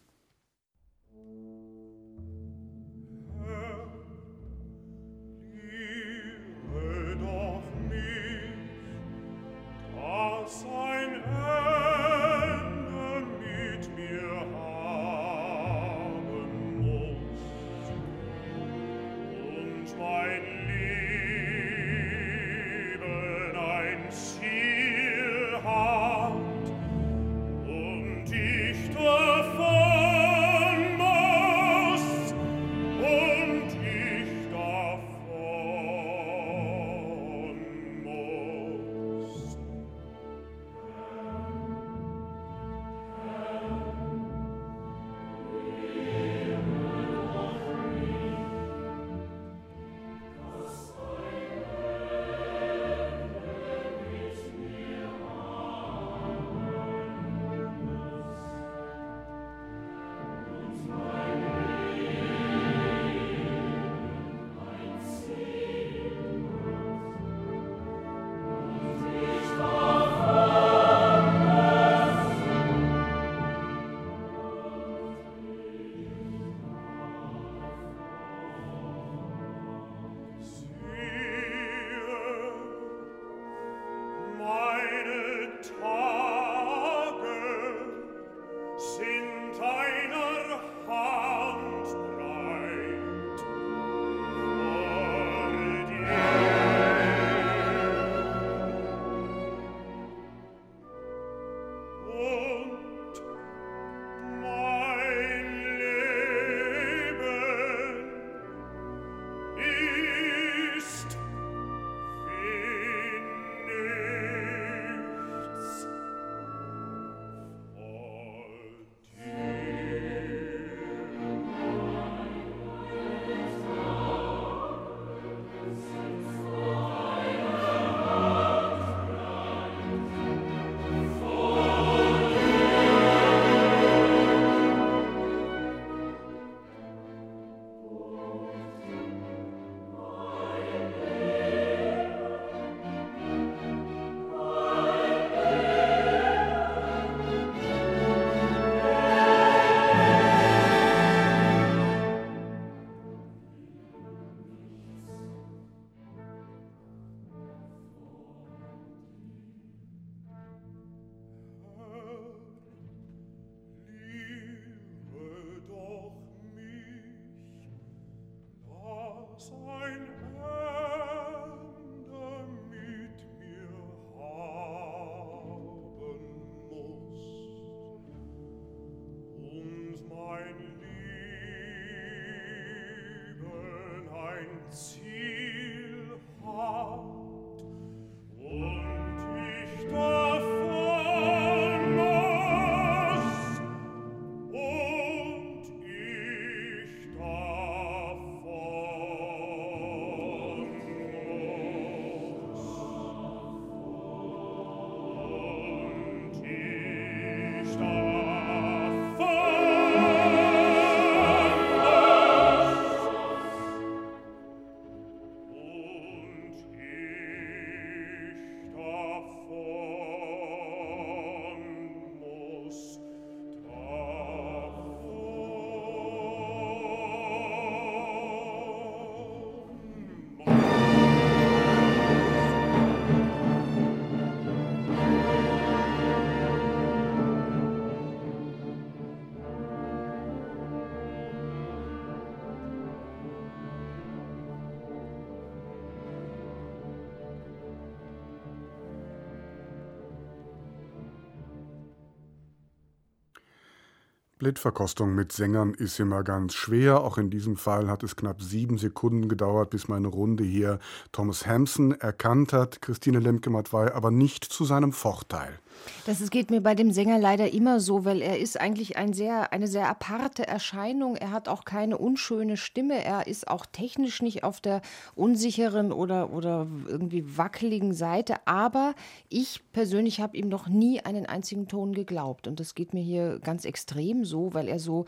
Speaker 2: Blindverkostung mit Sängern ist immer ganz schwer. Auch in diesem Fall hat es knapp sieben Sekunden gedauert, bis meine Runde hier Thomas Hampson erkannt hat. Christine Lemke-Matwei aber nicht zu seinem Vorteil.
Speaker 4: Das geht mir bei dem Sänger leider immer so, weil er ist eigentlich ein sehr, eine sehr aparte Erscheinung. Er hat auch keine unschöne Stimme. Er ist auch technisch nicht auf der unsicheren oder, oder irgendwie wackeligen Seite. Aber ich persönlich habe ihm noch nie einen einzigen Ton geglaubt. Und das geht mir hier ganz extrem so, weil er so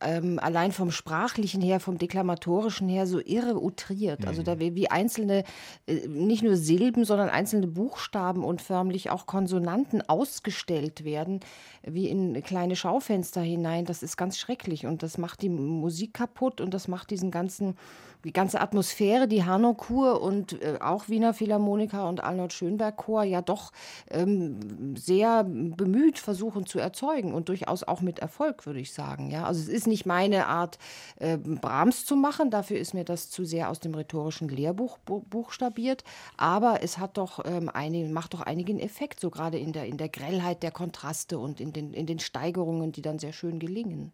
Speaker 4: ähm, allein vom Sprachlichen her, vom Deklamatorischen her so irre utriert. Also mhm. da wie einzelne, äh, nicht nur Silben, sondern einzelne Buchstaben und förmlich auch Konsonanten ausgestellt werden, wie in kleine Schaufenster hinein. Das ist ganz schrecklich und das macht die Musik kaputt und das macht diesen ganzen die ganze Atmosphäre, die Hanau-Kur und äh, auch Wiener Philharmoniker und Arnold Schönberg-Chor ja doch ähm, sehr bemüht versuchen zu erzeugen und durchaus auch mit Erfolg, würde ich sagen. Ja? Also es ist nicht meine Art, äh, Brahms zu machen, dafür ist mir das zu sehr aus dem rhetorischen Lehrbuch buchstabiert, aber es hat doch ähm, einige, macht doch einigen Effekt, so gerade in der, in der Grellheit der Kontraste und in den, in den Steigerungen, die dann sehr schön gelingen.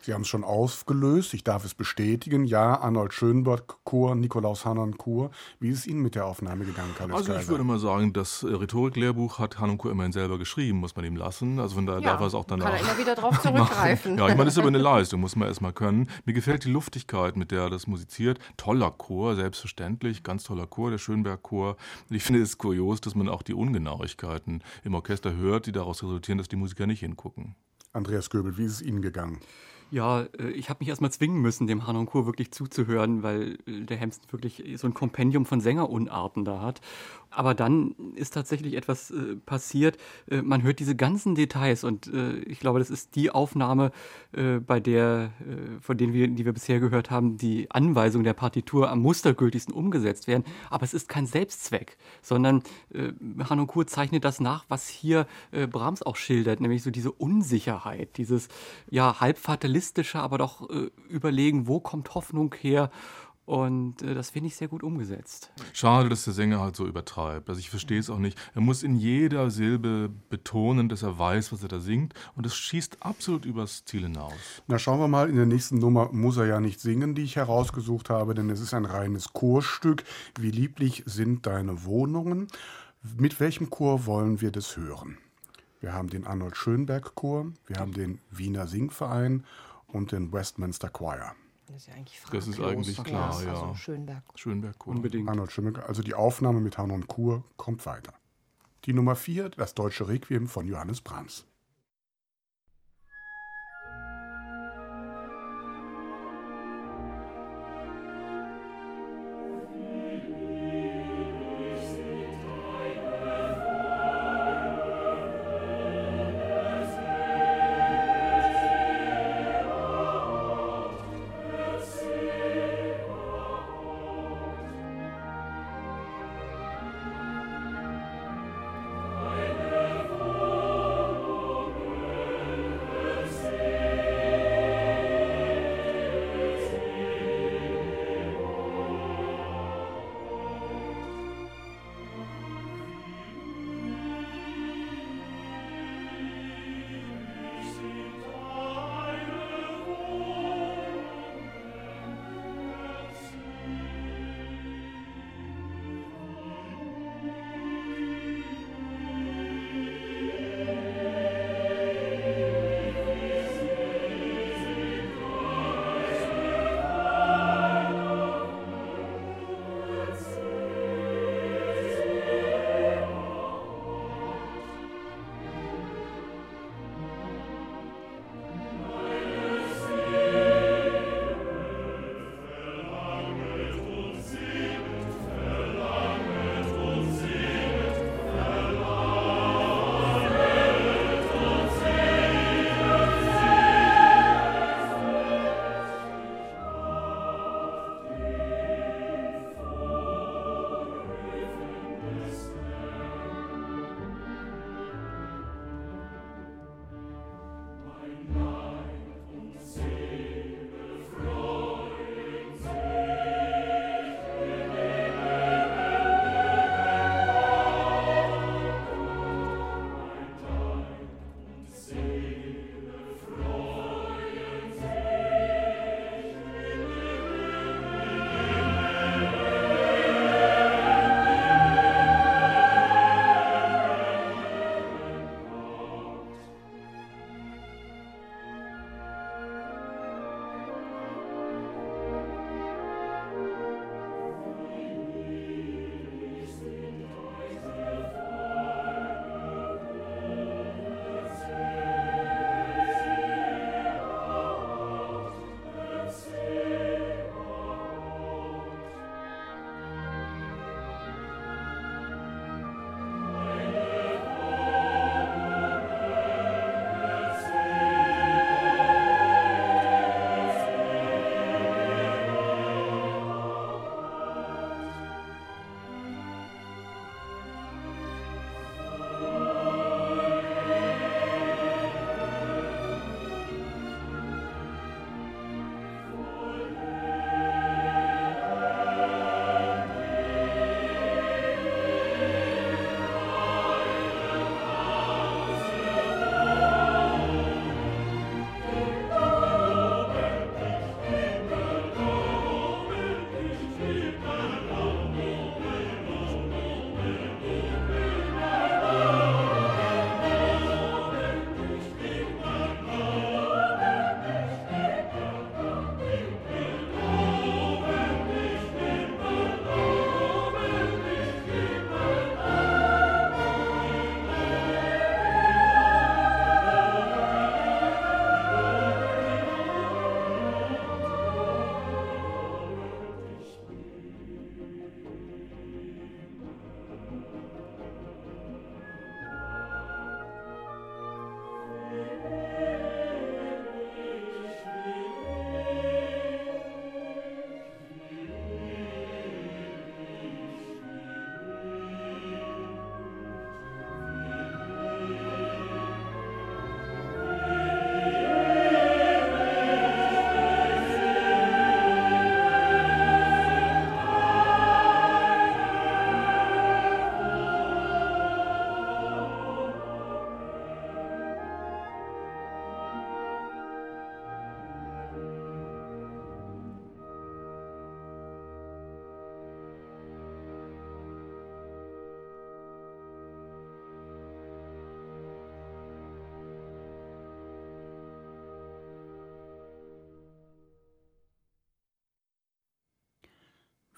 Speaker 2: Sie haben es schon aufgelöst, ich darf es bestätigen. Ja, Arnold Schönberg Chor, Nikolaus Hannan Chor. Wie ist es Ihnen mit der Aufnahme gegangen,
Speaker 5: Karl Also ich würde mal sagen, das äh, Rhetoriklehrbuch hat Hannan Chor immerhin selber geschrieben, muss man ihm lassen. Also von daher ja, darf er es auch danach
Speaker 4: kann er immer wieder drauf zurückgreifen.
Speaker 5: ja, ich meine, das ist aber eine Leistung, muss man erstmal können. Mir gefällt die Luftigkeit, mit der er das musiziert. Toller Chor, selbstverständlich, ganz toller Chor, der Schönberg Chor. Ich finde es kurios, dass man auch die Ungenauigkeiten im Orchester hört, die daraus resultieren, dass die Musiker nicht hingucken.
Speaker 2: Andreas Göbel, wie ist es Ihnen gegangen?
Speaker 3: Ja, äh, ich habe mich erstmal zwingen müssen, dem Hanoncourt wirklich zuzuhören, weil äh, der Hemsten wirklich so ein Kompendium von Sängerunarten da hat. Aber dann ist tatsächlich etwas äh, passiert. Äh, man hört diese ganzen Details und äh, ich glaube, das ist die Aufnahme, äh, bei der, von denen wir, die wir bisher gehört haben, die Anweisung der Partitur am mustergültigsten umgesetzt werden. Aber es ist kein Selbstzweck, sondern äh, Hanno Kur zeichnet das nach, was hier Brahms auch schildert, nämlich so diese Unsicherheit, dieses ja halb fatalistische, aber doch äh, überlegen, wo kommt Hoffnung her und äh, das finde ich sehr gut umgesetzt.
Speaker 5: Schade, dass der Sänger halt so übertreibt. Also ich verstehe es auch nicht. Er muss in jeder Silbe betonen, dass er weiß, was er da singt. Und das schießt absolut übers Ziel hinaus.
Speaker 2: Na, schauen wir mal. In der nächsten Nummer muss er ja nicht singen, die ich herausgesucht habe, denn es ist ein reines Chorstück. Wie lieblich sind deine Wohnungen? Mit welchem Chor wollen wir das hören? Wir haben den Arnold Schönberg Chor, wir haben den Wiener Singverein und den Westminster Choir.
Speaker 5: Das ist ja eigentlich fraglos. Das ist eigentlich klar, ja. Also
Speaker 4: Schönberg.
Speaker 5: Schönberg Kur.
Speaker 2: Unbedingt. Arnold Schönberg. Also die Aufnahme mit Hanon Kur kommt weiter. Die Nummer 4, das deutsche Requiem von Johannes Brahms.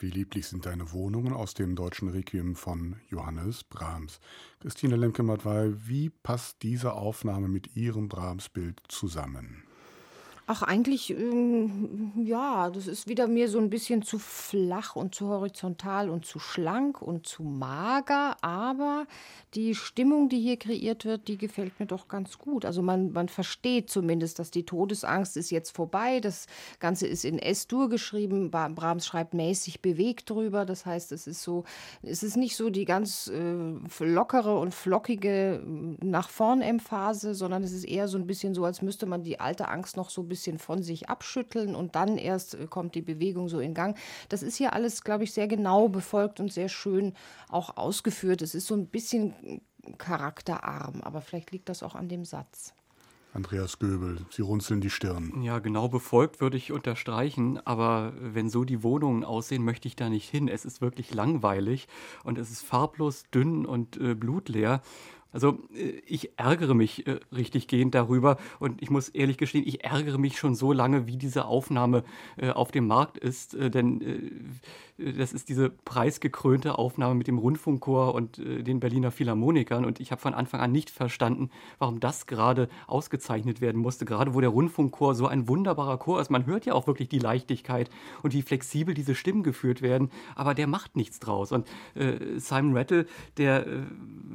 Speaker 2: Wie lieblich sind deine Wohnungen aus dem deutschen Requiem von Johannes Brahms. Christine Lemke-Matwei, wie passt diese Aufnahme mit Ihrem Brahms-Bild zusammen?
Speaker 4: Ach, eigentlich, ähm, ja, das ist wieder mir so ein bisschen zu flach und zu horizontal und zu schlank und zu mager, aber die Stimmung, die hier kreiert wird, die gefällt mir doch ganz gut. Also man, man versteht zumindest, dass die Todesangst ist jetzt vorbei. Das Ganze ist in S-Dur geschrieben. Brahms schreibt mäßig bewegt drüber. Das heißt, es ist so, es ist nicht so die ganz äh, lockere und flockige nach vorn Emphase, sondern es ist eher so ein bisschen so, als müsste man die alte Angst noch so ein bisschen bisschen von sich abschütteln und dann erst äh, kommt die Bewegung so in Gang. Das ist hier alles, glaube ich, sehr genau befolgt und sehr schön auch ausgeführt. Es ist so ein bisschen charakterarm, aber vielleicht liegt das auch an dem Satz.
Speaker 2: Andreas Göbel, Sie runzeln die Stirn.
Speaker 3: Ja, genau befolgt würde ich unterstreichen, aber wenn so die Wohnungen aussehen, möchte ich da nicht hin. Es ist wirklich langweilig und es ist farblos, dünn und äh, blutleer. Also äh, ich ärgere mich äh, richtig gehend darüber. Und ich muss ehrlich gestehen, ich ärgere mich schon so lange, wie diese Aufnahme äh, auf dem Markt ist, äh, denn das ist diese preisgekrönte Aufnahme mit dem Rundfunkchor und den Berliner Philharmonikern. Und ich habe von Anfang an nicht verstanden, warum das gerade ausgezeichnet werden musste, gerade wo der Rundfunkchor so ein wunderbarer Chor ist. Man hört ja auch wirklich die Leichtigkeit und wie flexibel diese Stimmen geführt werden, aber der macht nichts draus. Und Simon Rattle, der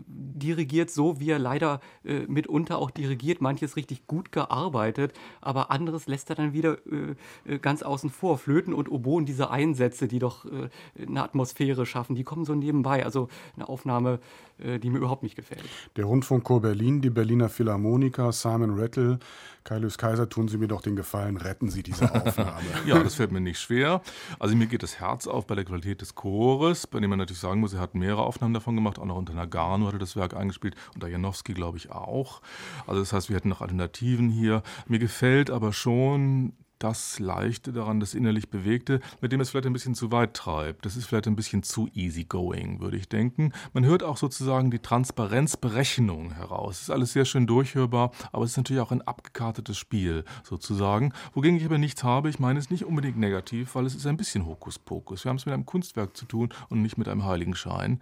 Speaker 3: dirigiert dirigiert so, wie er leider äh, mitunter auch dirigiert, manches richtig gut gearbeitet, aber anderes lässt er dann wieder äh, äh ganz außen vor. Flöten und Oboen, diese Einsätze, die doch äh, eine Atmosphäre schaffen, die kommen so nebenbei. Also eine Aufnahme, die mir überhaupt nicht gefällt.
Speaker 2: Der Rundfunkchor Berlin, die Berliner Philharmoniker, Simon Rattle, Kaius Kaiser, tun Sie mir doch den Gefallen, retten Sie diese Aufnahme.
Speaker 5: ja, das fällt mir nicht schwer. Also mir geht das Herz auf bei der Qualität des Chores, bei dem man natürlich sagen muss, er hat mehrere Aufnahmen davon gemacht, auch noch unter Nagano hatte das Werk eingespielt und Janowski glaube ich auch. Also das heißt, wir hätten noch Alternativen hier. Mir gefällt aber schon das Leichte daran, das innerlich Bewegte, mit dem es vielleicht ein bisschen zu weit treibt. Das ist vielleicht ein bisschen zu easygoing, würde ich denken. Man hört auch sozusagen die Transparenzberechnung heraus. Ist alles sehr schön durchhörbar, aber es ist natürlich auch ein abgekartetes Spiel sozusagen. Wogegen ich aber nichts habe, ich meine es nicht unbedingt negativ, weil es ist ein bisschen Hokuspokus. Wir haben es mit einem Kunstwerk zu tun und nicht mit einem Heiligenschein.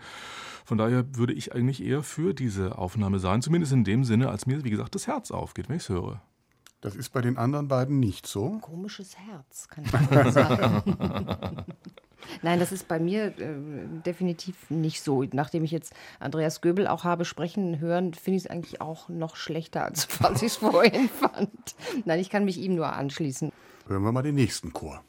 Speaker 5: Von daher würde ich eigentlich eher für diese Aufnahme sein, zumindest in dem Sinne, als mir, wie gesagt, das Herz aufgeht, wenn ich es höre.
Speaker 2: Das ist bei den anderen beiden nicht so.
Speaker 4: Komisches Herz, kann ich mal sagen. Nein, das ist bei mir äh, definitiv nicht so. Nachdem ich jetzt Andreas Göbel auch habe sprechen hören, finde ich es eigentlich auch noch schlechter, als was ich es vorhin fand. Nein, ich kann mich ihm nur anschließen.
Speaker 2: Hören wir mal den nächsten Chor.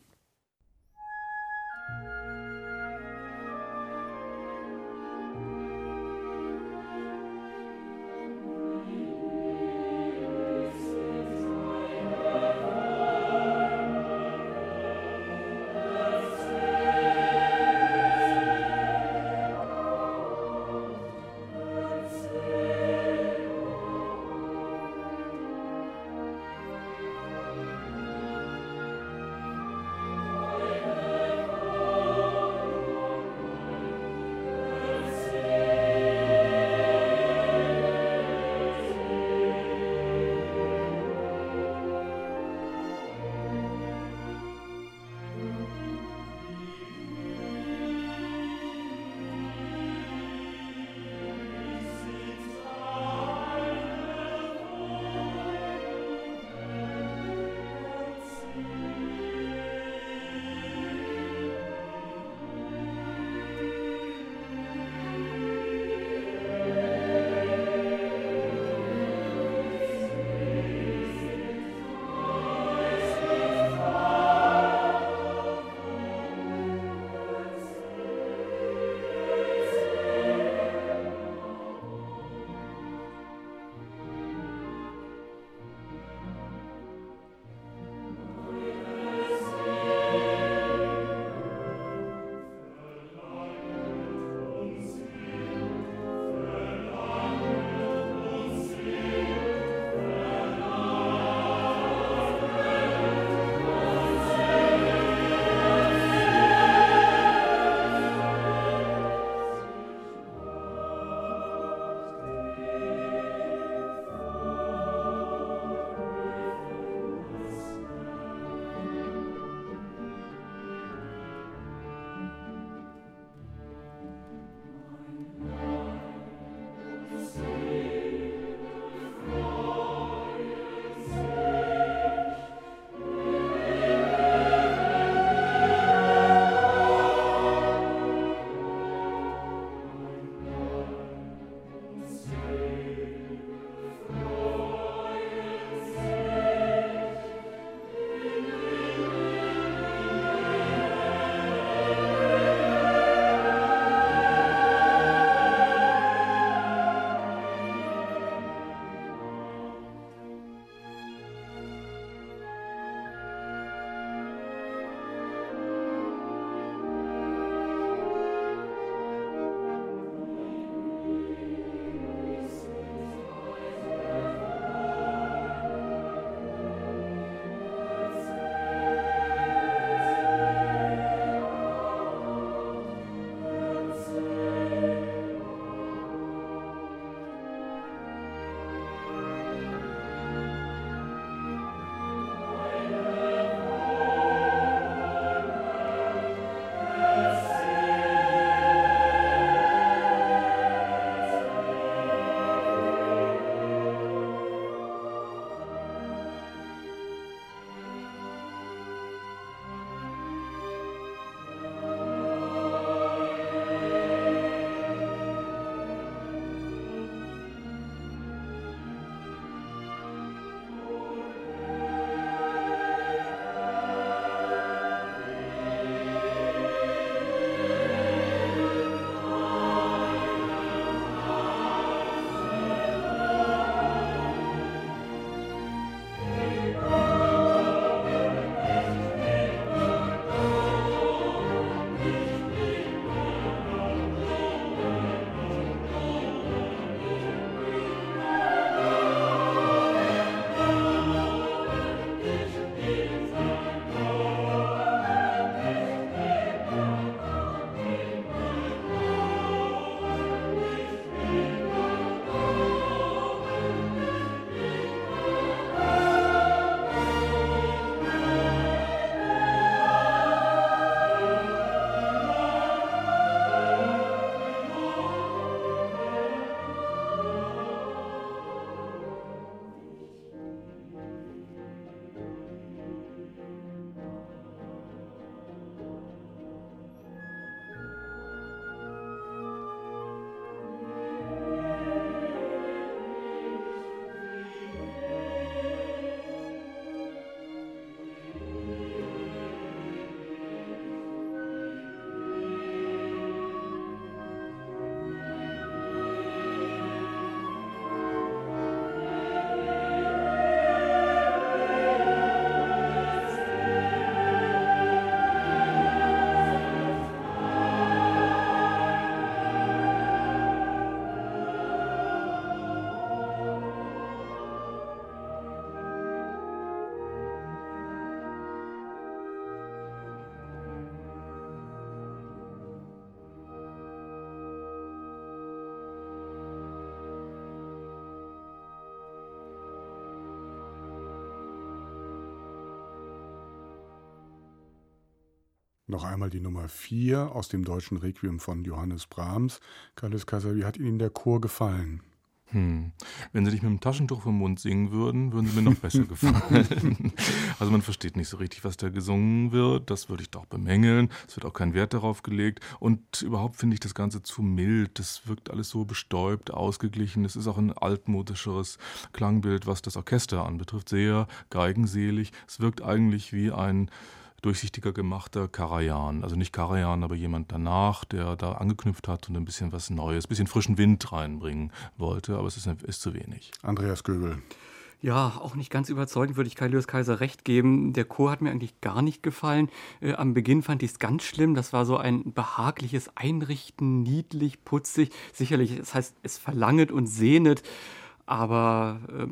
Speaker 2: Noch einmal die Nummer 4 aus dem deutschen Requiem von Johannes Brahms. Carlos Kaiser, wie hat Ihnen der Chor gefallen?
Speaker 5: Hm. Wenn sie nicht mit dem Taschentuch vom Mund singen würden, würden sie mir noch besser gefallen. also man versteht nicht so richtig, was da gesungen wird. Das würde ich doch bemängeln. Es wird auch kein Wert darauf gelegt. Und überhaupt finde ich das Ganze zu mild. Das wirkt alles so bestäubt, ausgeglichen. Es ist auch ein altmodischeres Klangbild, was das Orchester anbetrifft. Sehr geigenselig. Es wirkt eigentlich wie ein durchsichtiger gemachter Karajan. Also nicht Karajan, aber jemand danach, der da angeknüpft hat und ein bisschen was Neues, ein bisschen frischen Wind reinbringen wollte, aber es ist, ist zu wenig.
Speaker 2: Andreas Göbel.
Speaker 3: Ja, auch nicht ganz überzeugend würde ich Kai Lewis Kaiser recht geben. Der Chor hat mir eigentlich gar nicht gefallen. Äh, am Beginn fand ich es ganz schlimm. Das war so ein behagliches Einrichten, niedlich, putzig. Sicherlich, das heißt, es verlanget und sehnet. Aber äh,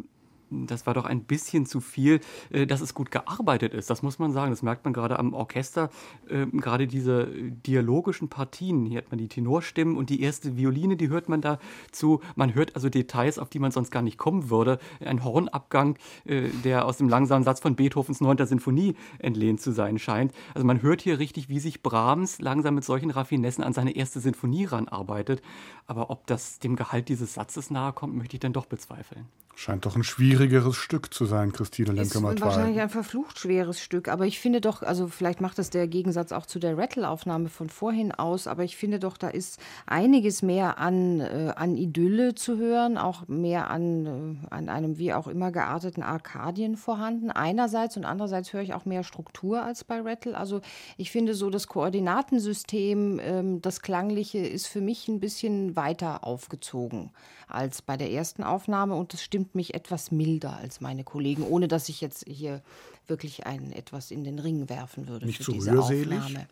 Speaker 3: das war doch ein bisschen zu viel, äh, dass es gut gearbeitet ist. Das muss man sagen. Das merkt man gerade am Orchester. Ähm, gerade diese dialogischen Partien. Hier hat man die Tenorstimmen und die erste Violine, die hört man dazu. Man hört also Details, auf die man sonst gar nicht kommen würde. Ein Hornabgang, äh, der aus dem langsamen Satz von Beethovens 9. Sinfonie entlehnt zu sein scheint. Also man hört hier richtig, wie sich Brahms langsam mit solchen Raffinessen an seine erste Sinfonie ranarbeitet. Aber ob das dem Gehalt dieses Satzes nahe kommt, möchte ich dann doch bezweifeln.
Speaker 2: Scheint doch ein schwierigeres Stück zu sein, Christine lemke
Speaker 4: Ist wahrscheinlich ein verflucht schweres Stück, aber ich finde doch, also vielleicht macht das der Gegensatz auch zu der Rattle-Aufnahme von vorhin aus, aber ich finde doch, da ist einiges mehr an, äh, an Idylle zu hören, auch mehr an, äh, an einem wie auch immer gearteten Arkadien vorhanden. Einerseits und andererseits höre ich auch mehr Struktur als bei Rattle. Also ich finde so das Koordinatensystem, ähm, das Klangliche ist für mich ein bisschen weiter aufgezogen als bei der ersten Aufnahme und das stimmt mich etwas milder als meine Kollegen, ohne dass ich jetzt hier wirklich ein etwas in den Ring werfen würde
Speaker 2: Nicht
Speaker 4: für
Speaker 2: zu
Speaker 4: diese
Speaker 2: rührselig?
Speaker 4: Aufnahme.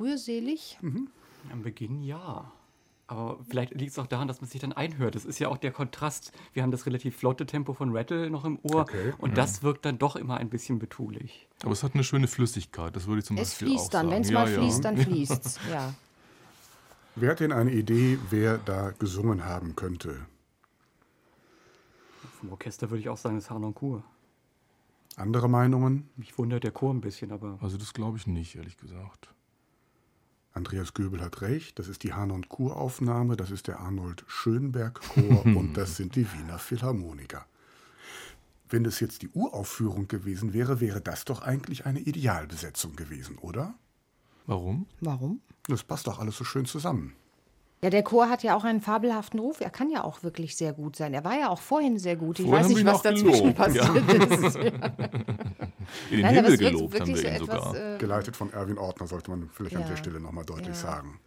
Speaker 4: Rührselig?
Speaker 3: Mhm. Am Beginn ja. Aber vielleicht liegt es auch daran, dass man sich dann einhört. Das ist ja auch der Kontrast. Wir haben das relativ flotte Tempo von Rattle noch im Ohr
Speaker 2: Okay,
Speaker 3: und das wirkt dann doch immer ein bisschen betulich.
Speaker 5: Aber es hat eine schöne Flüssigkeit, das würde ich zum
Speaker 4: Es
Speaker 5: Beispiel auch
Speaker 4: fließt dann,
Speaker 5: sagen.
Speaker 4: wenn es
Speaker 5: Ja,
Speaker 4: mal
Speaker 5: ja.
Speaker 4: fließt, dann fließt es. Ja.
Speaker 2: Wer hat denn eine Idee, wer da gesungen haben könnte?
Speaker 3: Vom Orchester würde ich auch sagen, das ist Harnoncourt.
Speaker 2: Andere Meinungen?
Speaker 3: Mich wundert der Chor ein bisschen, aber
Speaker 5: Also das glaube ich nicht, ehrlich gesagt.
Speaker 2: Andreas Göbel hat recht, das ist die Hahn- und Kur-Aufnahme, das ist der Arnold Schönberg-Chor und das sind die Wiener Philharmoniker. Wenn das jetzt die Uraufführung gewesen wäre, wäre das doch eigentlich eine Idealbesetzung gewesen, oder?
Speaker 5: Warum?
Speaker 4: Warum?
Speaker 2: Das passt doch alles so schön zusammen.
Speaker 4: Ja, der Chor hat ja auch einen fabelhaften Ruf. Er kann ja auch wirklich sehr gut sein. Er war ja auch vorhin sehr gut. Ich
Speaker 5: Vorhin
Speaker 4: weiß nicht, was dazwischen
Speaker 5: gelobt, ja.
Speaker 4: passiert ist.
Speaker 5: In den
Speaker 4: Nein,
Speaker 5: Himmel gelobt haben wir ihn
Speaker 4: etwas.
Speaker 5: sogar.
Speaker 4: Äh,
Speaker 2: Geleitet von Erwin Ordner, sollte man vielleicht an
Speaker 4: Ja.
Speaker 2: der Stelle nochmal deutlich
Speaker 4: Ja.
Speaker 2: sagen.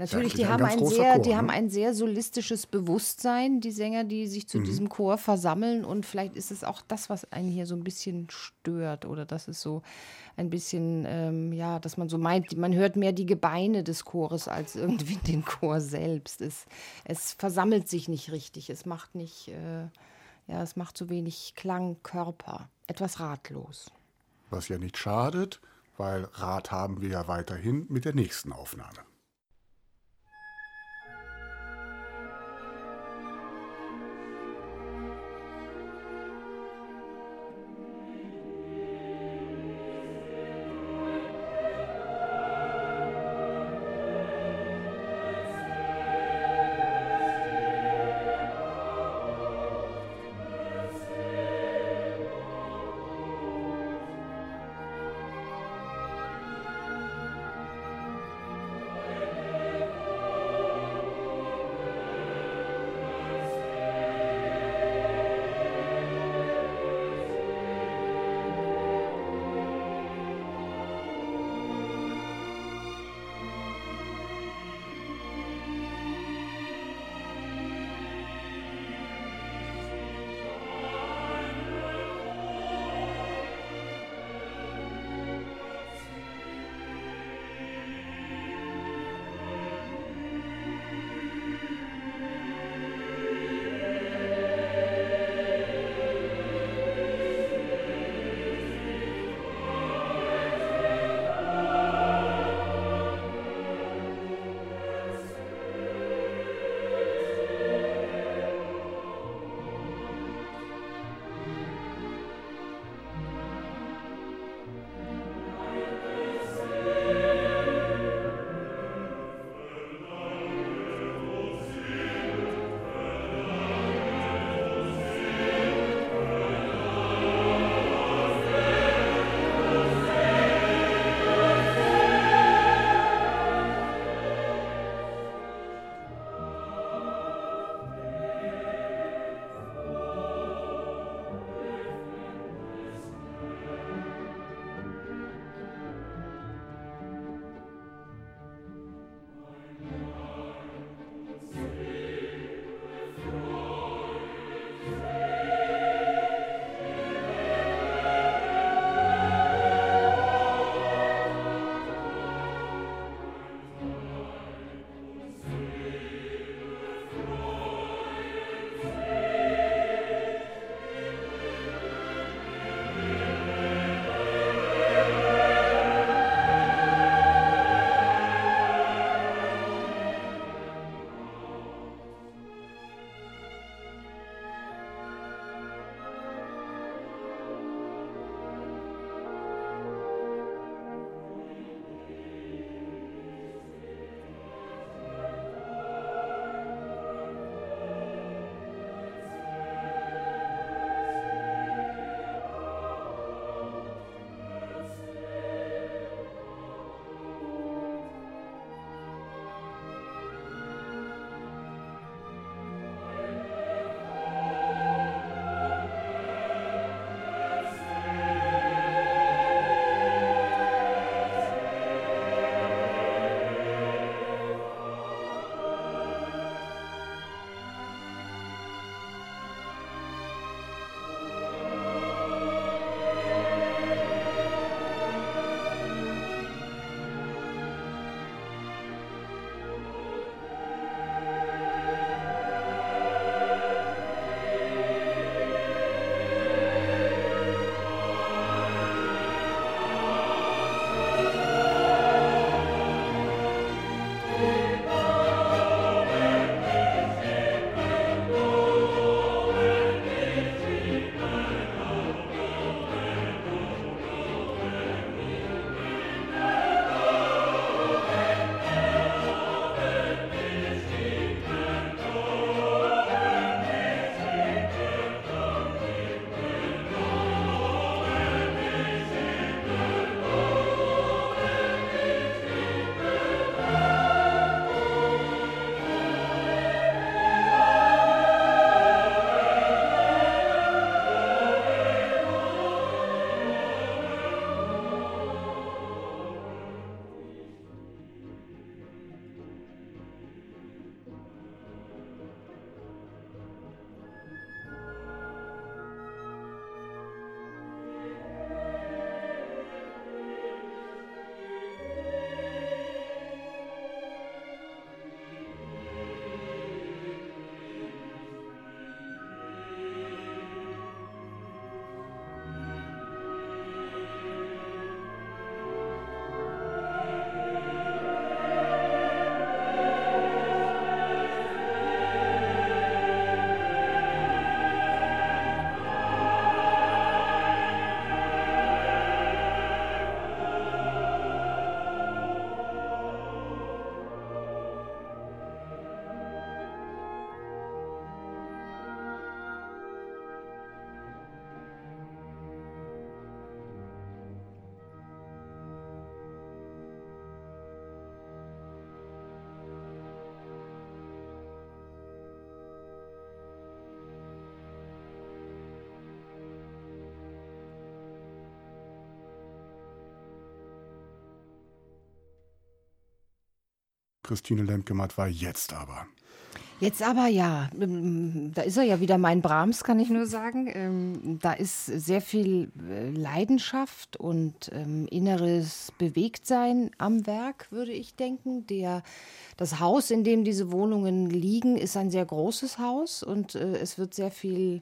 Speaker 4: Natürlich, die haben ein sehr,
Speaker 2: Chor,
Speaker 4: die
Speaker 2: ne?
Speaker 4: haben ein sehr solistisches Bewusstsein, die Sänger, die sich
Speaker 2: Mhm.
Speaker 4: zu diesem Chor versammeln. Und vielleicht ist es auch das, was einen hier so ein bisschen stört. Oder das ist so ein bisschen, ähm, ja, dass man so meint, man hört mehr die Gebeine des Chores als irgendwie den Chor selbst. Es, es versammelt sich nicht richtig. Es macht nicht, äh, ja, es macht zu wenig Klangkörper. Etwas ratlos.
Speaker 2: Was ja nicht schadet, weil Rat haben wir ja weiterhin mit der nächsten Aufnahme. Christine Lemke-Matt war jetzt aber.
Speaker 4: Jetzt aber ja, ähm, da ist er ja wieder mein Brahms, kann ich nur sagen. Ähm, da ist sehr viel äh, Leidenschaft und ähm, inneres Bewegtsein am Werk, würde ich denken. Der, das Haus, in dem diese Wohnungen liegen, ist ein sehr großes Haus und äh, es wird sehr viel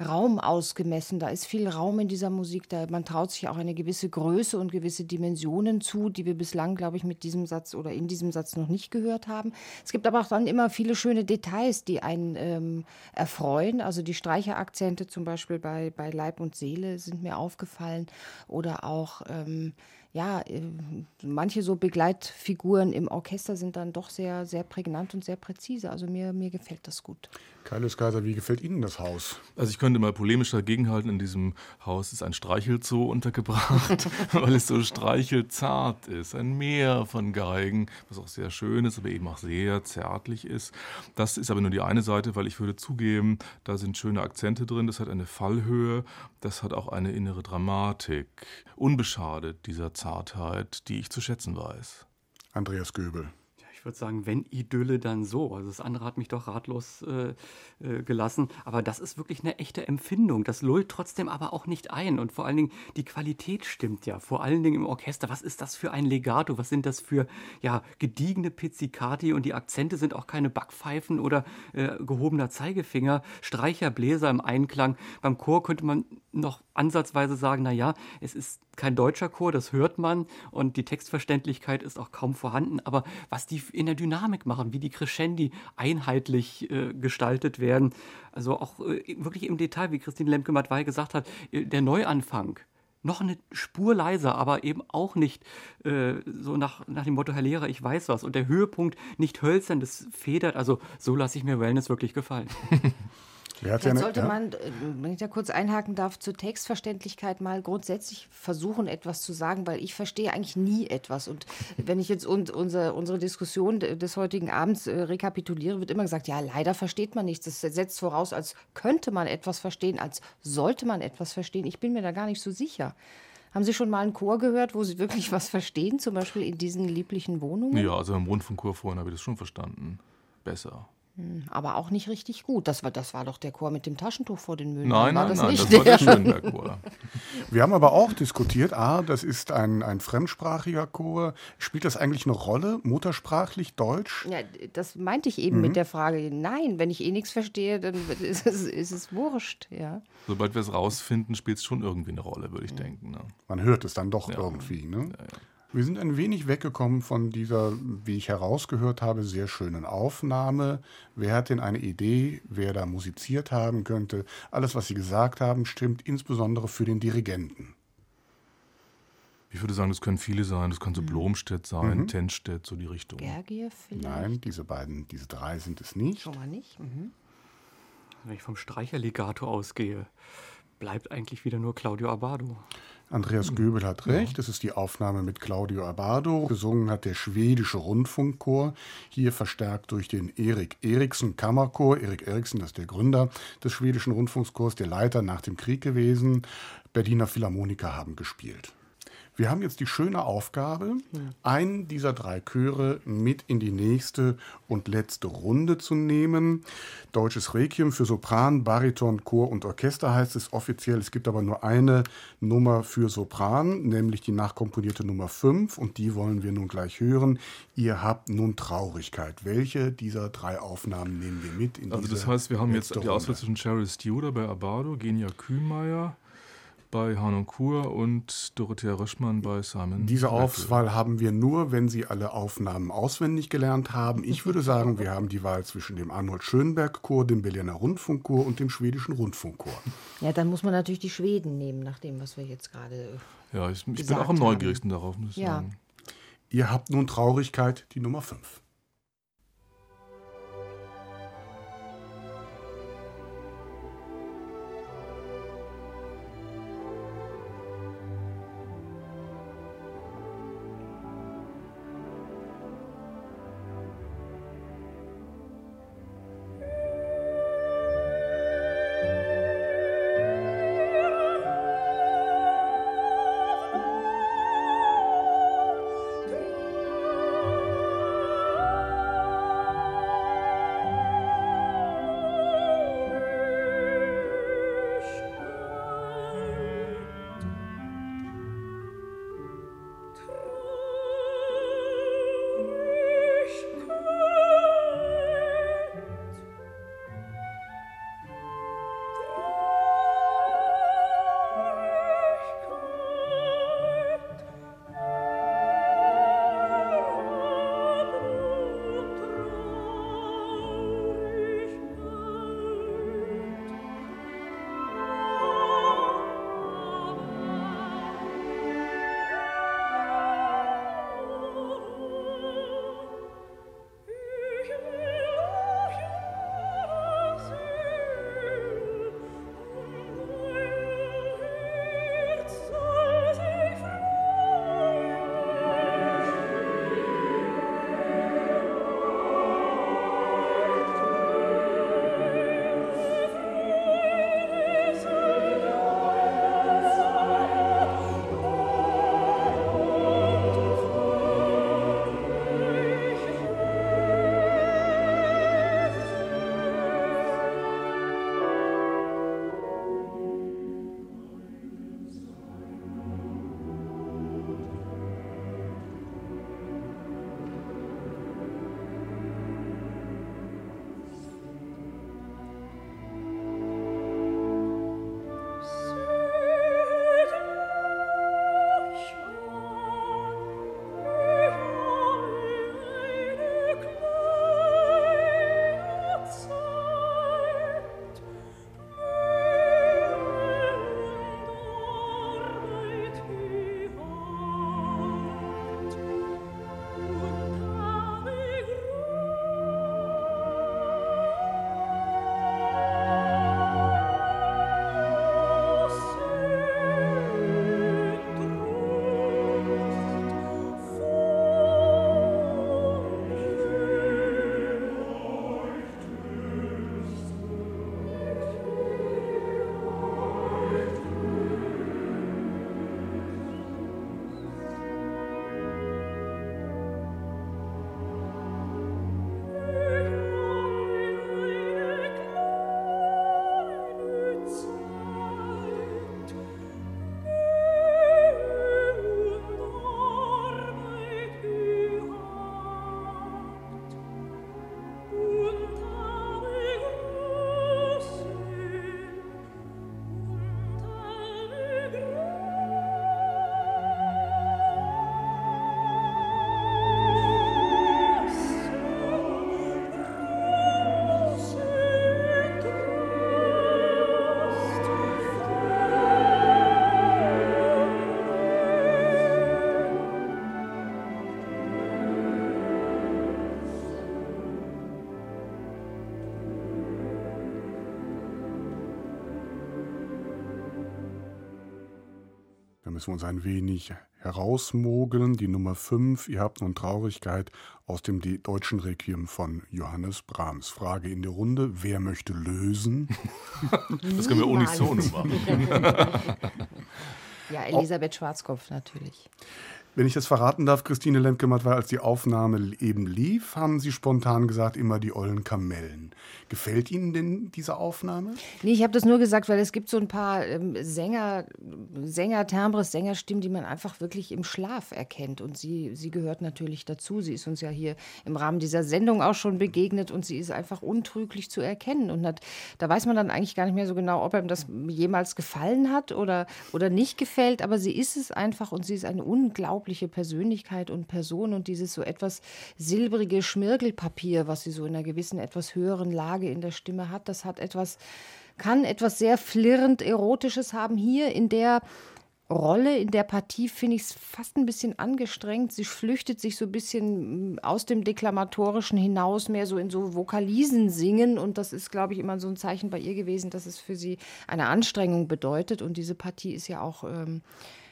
Speaker 4: Raum ausgemessen. Da ist viel Raum in dieser Musik. Da, man traut sich auch eine gewisse Größe und gewisse Dimensionen zu, die wir bislang, glaube ich, mit diesem Satz oder in diesem Satz noch nicht gehört haben. Es gibt aber auch dann immer viele schöne Details, die einen ähm, erfreuen. Also die Streicherakzente zum Beispiel bei, bei Leib und Seele sind mir aufgefallen. Oder auch ähm, ja, äh, manche so Begleitfiguren im Orchester sind dann doch sehr, sehr prägnant und sehr präzise. Also mir, mir gefällt das gut.
Speaker 2: Kaius Kaiser, wie gefällt Ihnen das Haus?
Speaker 5: Also ich könnte mal polemisch dagegenhalten, in diesem Haus ist ein Streichelzoo untergebracht, weil es so streichelzart ist. Ein Meer von Geigen, was auch sehr schön ist, aber eben auch sehr zärtlich ist. Das ist aber nur die eine Seite, weil ich würde zugeben, da sind schöne Akzente drin, das hat eine Fallhöhe, das hat auch eine innere Dramatik, unbeschadet dieser Zartheit, die ich zu schätzen weiß.
Speaker 2: Andreas Göbel
Speaker 3: ich würde sagen, wenn Idylle, dann so. Also das andere hat mich doch ratlos äh, äh, gelassen. Aber das ist wirklich eine echte Empfindung. Das lullt trotzdem aber auch nicht ein. Und vor allen Dingen, die Qualität stimmt ja. Vor allen Dingen im Orchester. Was ist das für ein Legato? Was sind das für ja, gediegene Pizzicati? Und die Akzente sind auch keine Backpfeifen oder äh, gehobener Zeigefinger. Streicher, Bläser im Einklang. Beim Chor könnte man noch ansatzweise sagen, naja, es ist kein deutscher Chor, das hört man und die Textverständlichkeit ist auch kaum vorhanden. Aber was die in der Dynamik machen, wie die Crescendi einheitlich äh, gestaltet werden, also auch äh, wirklich im Detail, wie Christine Lemke-Matwei gesagt hat, äh, der Neuanfang, noch eine Spur leiser, aber eben auch nicht äh, so nach, nach dem Motto, Herr Lehrer, ich weiß was. Und der Höhepunkt nicht hölzern, das federt. Also so lasse ich mir Wellness wirklich gefallen.
Speaker 4: Dann sollte ja. man, äh, wenn ich da kurz einhaken darf, zur Textverständlichkeit mal grundsätzlich versuchen, etwas zu sagen, weil ich verstehe eigentlich nie etwas. Und wenn ich jetzt und unser, unsere Diskussion des heutigen Abends äh, rekapituliere, wird immer gesagt, ja, leider versteht man nichts. Das setzt voraus, als könnte man etwas verstehen, als sollte man etwas verstehen. Ich bin mir da gar nicht so sicher. Haben Sie schon mal einen Chor gehört, wo Sie wirklich was verstehen, zum Beispiel in diesen lieblichen Wohnungen?
Speaker 5: Ja, also im Rundfunkchor vorhin habe ich das schon verstanden. Besser.
Speaker 4: Hm, aber auch nicht richtig gut. Das war, das war doch der Chor mit dem Taschentuch vor den Mühlen.
Speaker 5: Nein,
Speaker 4: war
Speaker 5: nein,
Speaker 4: das
Speaker 5: nein,
Speaker 4: nicht
Speaker 5: das war der Schönberg-Chor.
Speaker 2: Wir haben aber auch diskutiert, ah, das ist ein, ein fremdsprachiger Chor. Spielt das eigentlich eine Rolle, muttersprachlich Deutsch?
Speaker 4: Ja, das meinte ich eben mhm. mit der Frage, nein, wenn ich eh nichts verstehe, dann ist es, ist es wurscht. Ja.
Speaker 5: Sobald wir es rausfinden, spielt es schon irgendwie eine Rolle, würde ich mhm. denken. Ne?
Speaker 2: Man hört es dann doch ja. irgendwie. Ne? Ja, ja. Wir sind ein wenig weggekommen von dieser, wie ich herausgehört habe, sehr schönen Aufnahme. Wer hat denn eine Idee, wer da musiziert haben könnte? Alles, was Sie gesagt haben, stimmt insbesondere für den Dirigenten.
Speaker 5: Ich würde sagen, das können viele sein. Das kann so mhm. Blomstedt sein, mhm. Tenstedt, so die Richtung.
Speaker 4: Gergier vielleicht?
Speaker 2: Nein, diese beiden, diese drei sind es nicht.
Speaker 4: Schon mal nicht. Mhm.
Speaker 3: Wenn ich vom Streicherlegato ausgehe, bleibt eigentlich wieder nur Claudio Abado.
Speaker 2: Andreas Göbel hat recht, das ist die Aufnahme mit Claudio Abado. Gesungen hat der schwedische Rundfunkchor, hier verstärkt durch den Erik Eriksen Kammerchor. Erik Eriksen, das ist der Gründer des schwedischen Rundfunkchors, der Leiter nach dem Krieg gewesen. Berliner Philharmoniker haben gespielt. Wir haben jetzt die schöne Aufgabe, einen dieser drei Chöre mit in die nächste und letzte Runde zu nehmen. Deutsches Requiem für Sopran, Bariton, Chor und Orchester heißt es offiziell. Es gibt aber nur eine Nummer für Sopran, nämlich die nachkomponierte Nummer 5 und die wollen wir nun gleich hören. Ihr habt nun Traurigkeit. Welche dieser drei Aufnahmen nehmen wir mit in
Speaker 5: Also das heißt, wir haben jetzt die Auswahl zwischen Cheryl Studer bei Abado, Genia Kühnmeier, bei Harnoncourt und Dorothea Röschmann bei Simon.
Speaker 2: Diese Auswahl haben wir nur, wenn Sie alle Aufnahmen auswendig gelernt haben. Ich würde sagen, wir haben die Wahl zwischen dem Arnold Schönberg Chor, dem Berliner Rundfunkchor und dem schwedischen Rundfunkchor.
Speaker 4: Ja, dann muss man natürlich die Schweden nehmen, nach dem, was wir jetzt gerade.
Speaker 5: Ja, ich, ich bin auch am neugierigsten darauf, muss ich ja. sagen.
Speaker 2: Ihr habt nun Traurigkeit, die Nummer 5. müssen wir uns ein wenig herausmogeln. Die Nummer 5, ihr habt nun Traurigkeit aus dem deutschen Requiem von Johannes Brahms. Frage in der Runde, wer möchte lösen?
Speaker 5: das können wir unisono machen.
Speaker 4: ja, Elisabeth Schwarzkopf natürlich.
Speaker 2: Wenn ich das verraten darf, Christine Lemke-Matt, weil als die Aufnahme eben lief, haben Sie spontan gesagt, immer die ollen Kamellen. Gefällt Ihnen denn diese Aufnahme?
Speaker 4: Nee, ich habe das nur gesagt, weil es gibt so ein paar ähm, Sänger, Sänger, Timbres, Sängerstimmen, die man einfach wirklich im Schlaf erkennt. Und sie, sie gehört natürlich dazu. Sie ist uns ja hier im Rahmen dieser Sendung auch schon begegnet und sie ist einfach untrüglich zu erkennen. Und hat, da weiß man dann eigentlich gar nicht mehr so genau, ob einem das jemals gefallen hat oder, oder nicht gefällt. Aber sie ist es einfach und sie ist eine unglaubliche unglaubliche Persönlichkeit und Person und dieses so etwas silbrige Schmirgelpapier, was sie so in einer gewissen etwas höheren Lage in der Stimme hat, das hat etwas, kann etwas sehr flirrend Erotisches haben. Hier in der Rolle in der Partie finde ich es fast ein bisschen angestrengt. Sie flüchtet sich so ein bisschen aus dem Deklamatorischen hinaus, mehr so in so Vokalisen singen. Und das ist, glaube ich, immer so ein Zeichen bei ihr gewesen, dass es für sie eine Anstrengung bedeutet. Und diese Partie ist ja auch. Ähm,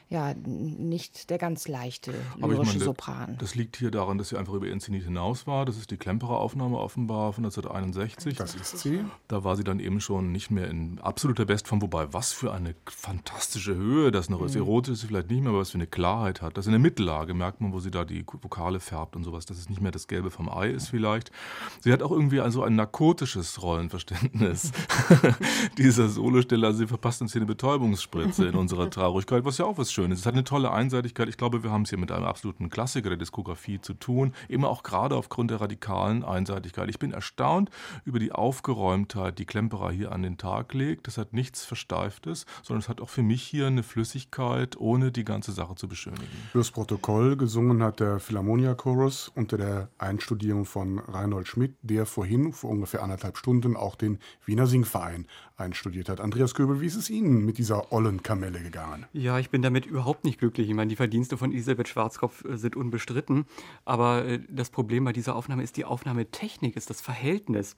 Speaker 4: ja, nicht der ganz leichte lyrische meine, Sopran.
Speaker 5: Das liegt hier daran, dass sie einfach über ihren Zenit hinaus war. Das ist die Klemperer Aufnahme offenbar von 1961.
Speaker 2: Das ist sie.
Speaker 5: Da war sie dann eben schon nicht mehr in absoluter Bestform, wobei was für eine fantastische Höhe das noch ist. Mhm. Erotisch ist sie vielleicht nicht mehr, aber was für eine Klarheit hat. Das in der Mittellage merkt man, wo sie da die Vokale färbt und sowas, dass es nicht mehr das Gelbe vom Ei ist vielleicht. Sie hat auch irgendwie also ein narkotisches Rollenverständnis. Dieser Solosteller, sie verpasst uns hier eine Betäubungsspritze in unserer Traurigkeit, was ja auch was Schönes ist. Es hat eine tolle Einseitigkeit. Ich glaube, wir haben es hier mit einem absoluten Klassiker der Diskografie zu tun. Immer auch gerade aufgrund der radikalen Einseitigkeit. Ich bin erstaunt über die Aufgeräumtheit, die Klemperer hier an den Tag legt. Das hat nichts Versteiftes, sondern es hat auch für mich hier eine Flüssigkeit, ohne die ganze Sache zu beschönigen.
Speaker 2: Fürs Protokoll gesungen hat der Philharmonia Chorus unter der Einstudierung von Reinhold Schmidt, der vorhin vor ungefähr anderthalb Stunden auch den Wiener Singverein einstudiert hat. Andreas Göbel, wie ist es Ihnen mit dieser ollen Kamelle gegangen?
Speaker 3: Ja, ich bin damit überhaupt nicht glücklich. Ich meine, die Verdienste von Elisabeth Schwarzkopf äh, sind unbestritten. Aber äh, das Problem bei dieser Aufnahme ist die Aufnahmetechnik, ist das Verhältnis.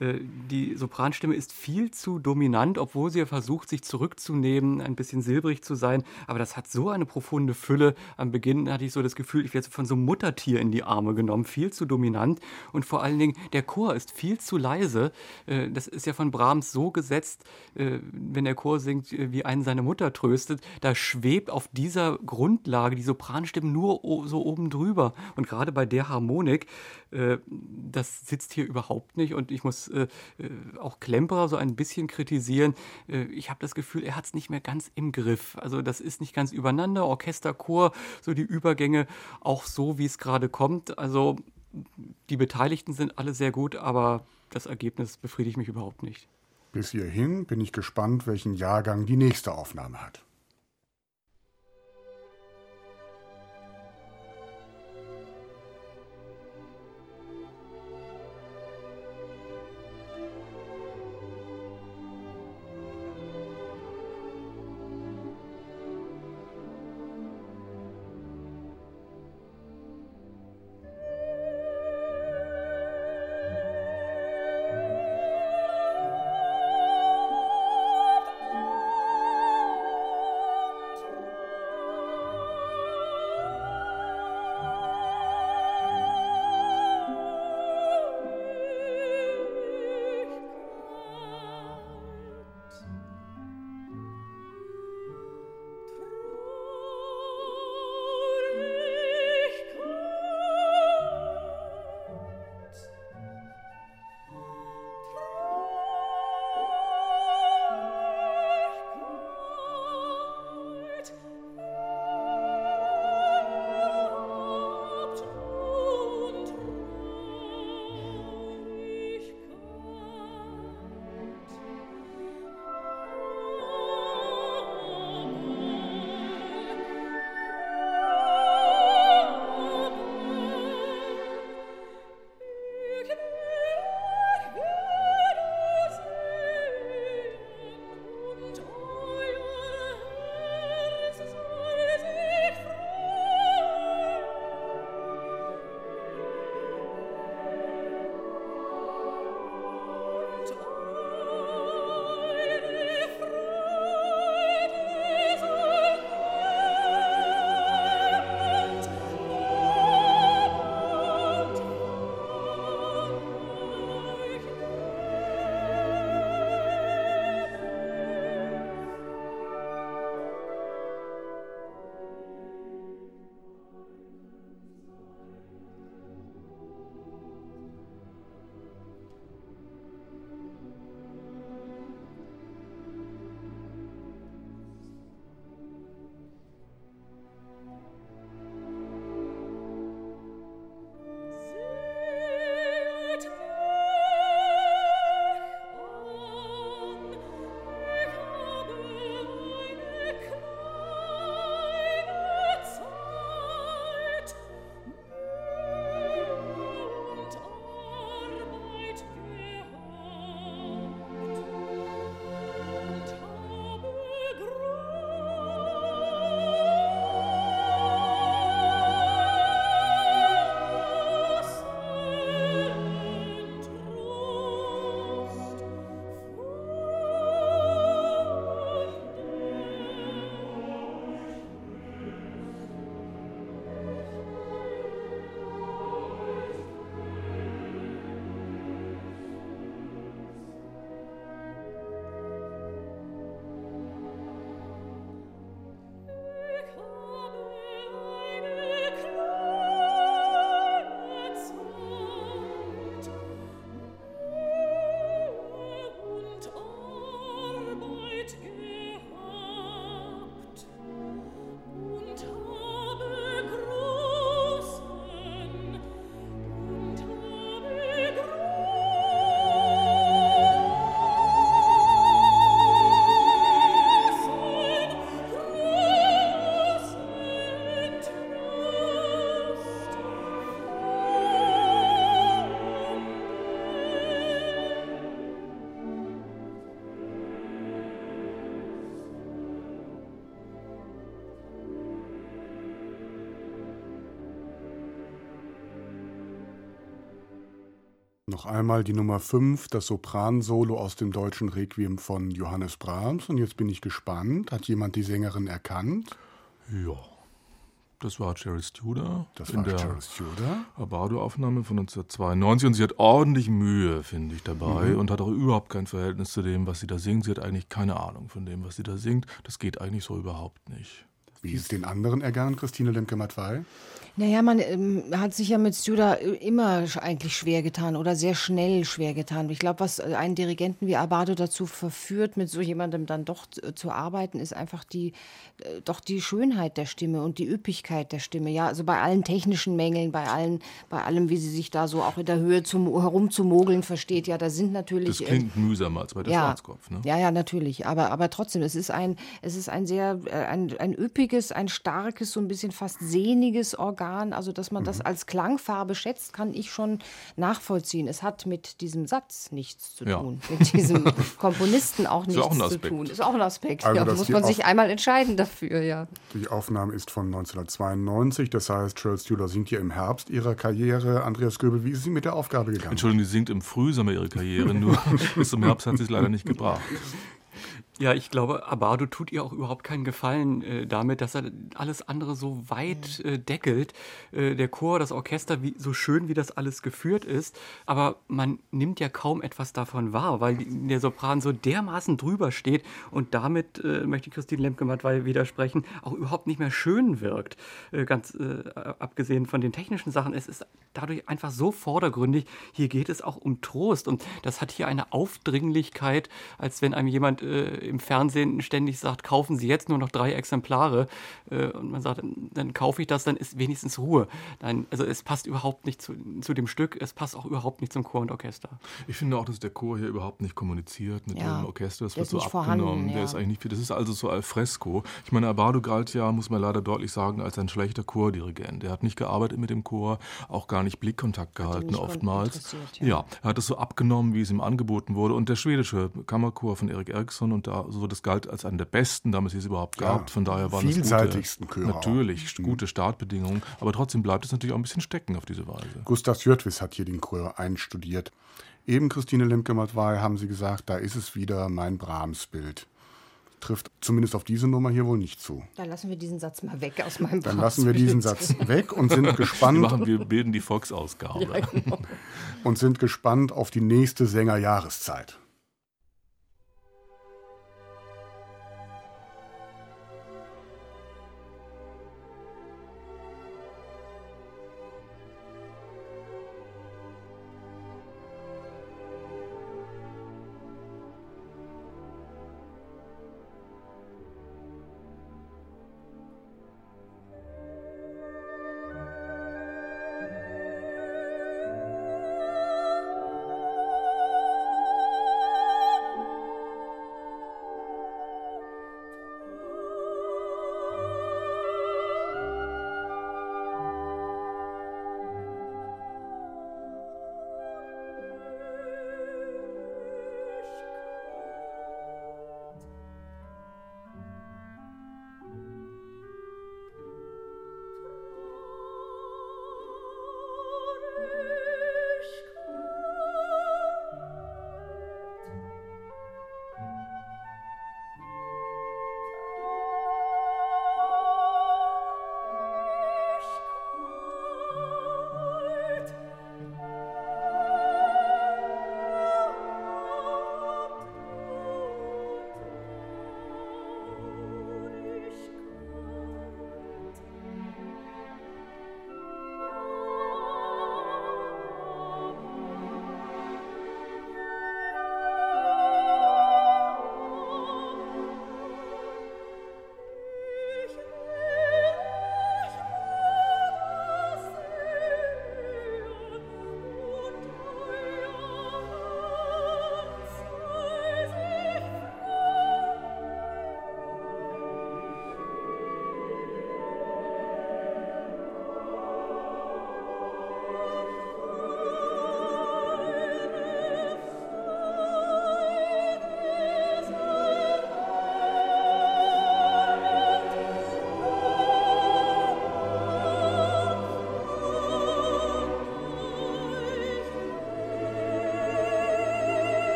Speaker 3: Äh, die Sopranstimme ist viel zu dominant, obwohl sie versucht, sich zurückzunehmen, ein bisschen silbrig zu sein. Aber das hat so eine profunde Fülle. Am Beginn hatte ich so das Gefühl, ich werde von so einem Muttertier in die Arme genommen. Viel zu dominant. Und vor allen Dingen, der Chor ist viel zu leise. Äh, das ist ja von Brahms so gesetzt, äh, wenn der Chor singt, wie einen seine Mutter tröstet. Da schwebt auf dieser Grundlage die Sopranstimmen nur so oben drüber. Und gerade bei der Harmonik, das sitzt hier überhaupt nicht. Und ich muss äh, äh, auch Klemperer so ein bisschen kritisieren. Äh, ich habe das Gefühl, er hat es nicht mehr ganz im Griff. Also das ist nicht ganz übereinander. Orchester, Chor, so die Übergänge auch so, wie es gerade kommt. Also die Beteiligten sind alle sehr gut, aber das Ergebnis befriedigt mich überhaupt nicht.
Speaker 2: Bis hierhin bin ich gespannt, welchen Jahrgang die nächste Aufnahme hat. Noch einmal die Nummer 5, das Sopransolo aus dem deutschen Requiem von Johannes Brahms. Und jetzt bin ich gespannt. Hat jemand die Sängerin erkannt?
Speaker 5: Ja. Das war Cheryl Studer.
Speaker 2: Das war
Speaker 5: der
Speaker 2: Cheryl Studer.
Speaker 5: Abado-Aufnahme von 1992. Und sie hat ordentlich Mühe, finde ich, dabei.
Speaker 2: Mhm.
Speaker 5: Und hat auch überhaupt kein Verhältnis zu dem, was sie da singt. Sie hat eigentlich keine Ahnung von dem, was sie da singt. Das geht eigentlich so überhaupt nicht.
Speaker 2: Wie ist es den anderen ergangen, Christine Lemke-Matwei?
Speaker 4: Naja, man ähm, hat sich ja mit Studer äh, immer eigentlich schwer getan oder sehr schnell schwer getan. Ich glaube, was äh, einen Dirigenten wie Abado dazu verführt, mit so jemandem dann doch äh, zu arbeiten, ist einfach die, äh, doch die Schönheit der Stimme und die Üppigkeit der Stimme. Ja, also bei allen technischen Mängeln, bei allen, bei allem, wie sie sich da so auch in der Höhe zum, herumzumogeln versteht. Ja, da sind natürlich.
Speaker 5: Das
Speaker 4: äh,
Speaker 5: klingt mühsamer als bei der Schwarzkopf. Ne?
Speaker 4: ja, ja, natürlich. Aber, aber trotzdem, es ist ein, es ist ein sehr, äh, ein, ein üppiges, ein starkes, so ein bisschen fast sehniges Organ. Also, dass man das
Speaker 5: Mhm.
Speaker 4: als Klangfarbe schätzt, kann ich schon nachvollziehen. Es hat mit diesem Satz nichts zu
Speaker 5: Ja.
Speaker 4: tun. Mit diesem Komponisten auch nichts
Speaker 5: auch
Speaker 4: zu tun. Ist auch ein Aspekt.
Speaker 2: Also,
Speaker 4: ja, muss man sich einmal entscheiden dafür, ja.
Speaker 2: Die Aufnahme ist von 1992, das heißt, Cheryl Studer singt hier im Herbst ihrer Karriere. Andreas Göbel, wie ist sie mit der Aufgabe gegangen?
Speaker 5: Entschuldigung, die singt im Frühsommer ihre Karriere, nur bis zum Herbst hat sie es leider nicht gebracht.
Speaker 3: Ja, ich glaube, Abado tut ihr auch überhaupt keinen Gefallen äh, damit, dass er alles andere so weit äh, deckelt. Äh, der Chor, das Orchester, wie, so schön wie das alles geführt ist. Aber man nimmt ja kaum etwas davon wahr, weil der Sopran so dermaßen drüber steht und damit, äh, möchte ich Christine Lemke-Matwei widersprechen, auch überhaupt nicht mehr schön wirkt. Äh, ganz äh, abgesehen von den technischen Sachen. Es ist dadurch einfach so vordergründig. Hier geht es auch um Trost. Und das hat hier eine Aufdringlichkeit, als wenn einem jemand im Fernsehen ständig sagt, kaufen Sie jetzt nur noch drei Exemplare. Äh, und man sagt, dann kaufe ich das, dann ist wenigstens Ruhe. Nein, also es passt überhaupt nicht zu, zu dem Stück, es passt auch überhaupt nicht zum Chor und Orchester.
Speaker 5: Ich finde auch, dass der Chor hier überhaupt nicht kommuniziert mit
Speaker 4: Ja,
Speaker 5: dem Orchester. Das wird
Speaker 4: ist
Speaker 5: so abgenommen.
Speaker 4: vorhanden,
Speaker 5: Der
Speaker 4: ja.
Speaker 5: ist eigentlich nicht viel. Das ist also so al fresco. Ich meine, Abado galt ja, muss man leider deutlich sagen, als ein schlechter Chordirigent. Er hat nicht gearbeitet mit dem Chor, auch gar nicht Blickkontakt gehalten,
Speaker 4: nicht
Speaker 5: oftmals.
Speaker 4: ja.
Speaker 5: Ja, er hat es so abgenommen, wie es ihm angeboten wurde. Und der schwedische Kammerchor von Erik Eriksson und da, so, das galt als einer der besten, damals es überhaupt
Speaker 2: Ja,
Speaker 5: gab. Von daher waren es
Speaker 2: vielseitigsten
Speaker 5: gute,
Speaker 2: Chöre auch.
Speaker 5: natürlich gute Startbedingungen. Aber trotzdem bleibt es natürlich auch ein bisschen stecken auf diese Weise.
Speaker 2: Gustav Jörtwis hat hier den Chor einstudiert. Eben, Christine Lemke-Matwei, haben Sie gesagt, da ist es wieder mein Brahms-Bild. Trifft zumindest auf diese Nummer hier wohl nicht zu.
Speaker 4: Dann lassen wir diesen Satz mal weg aus meinem
Speaker 2: Dann lassen wir diesen. Satz weg und sind
Speaker 5: Wir,
Speaker 2: gespannt
Speaker 5: machen, wir bilden die Fox-Ausgabe.
Speaker 2: und sind gespannt auf die nächste Sängerjahreszeit.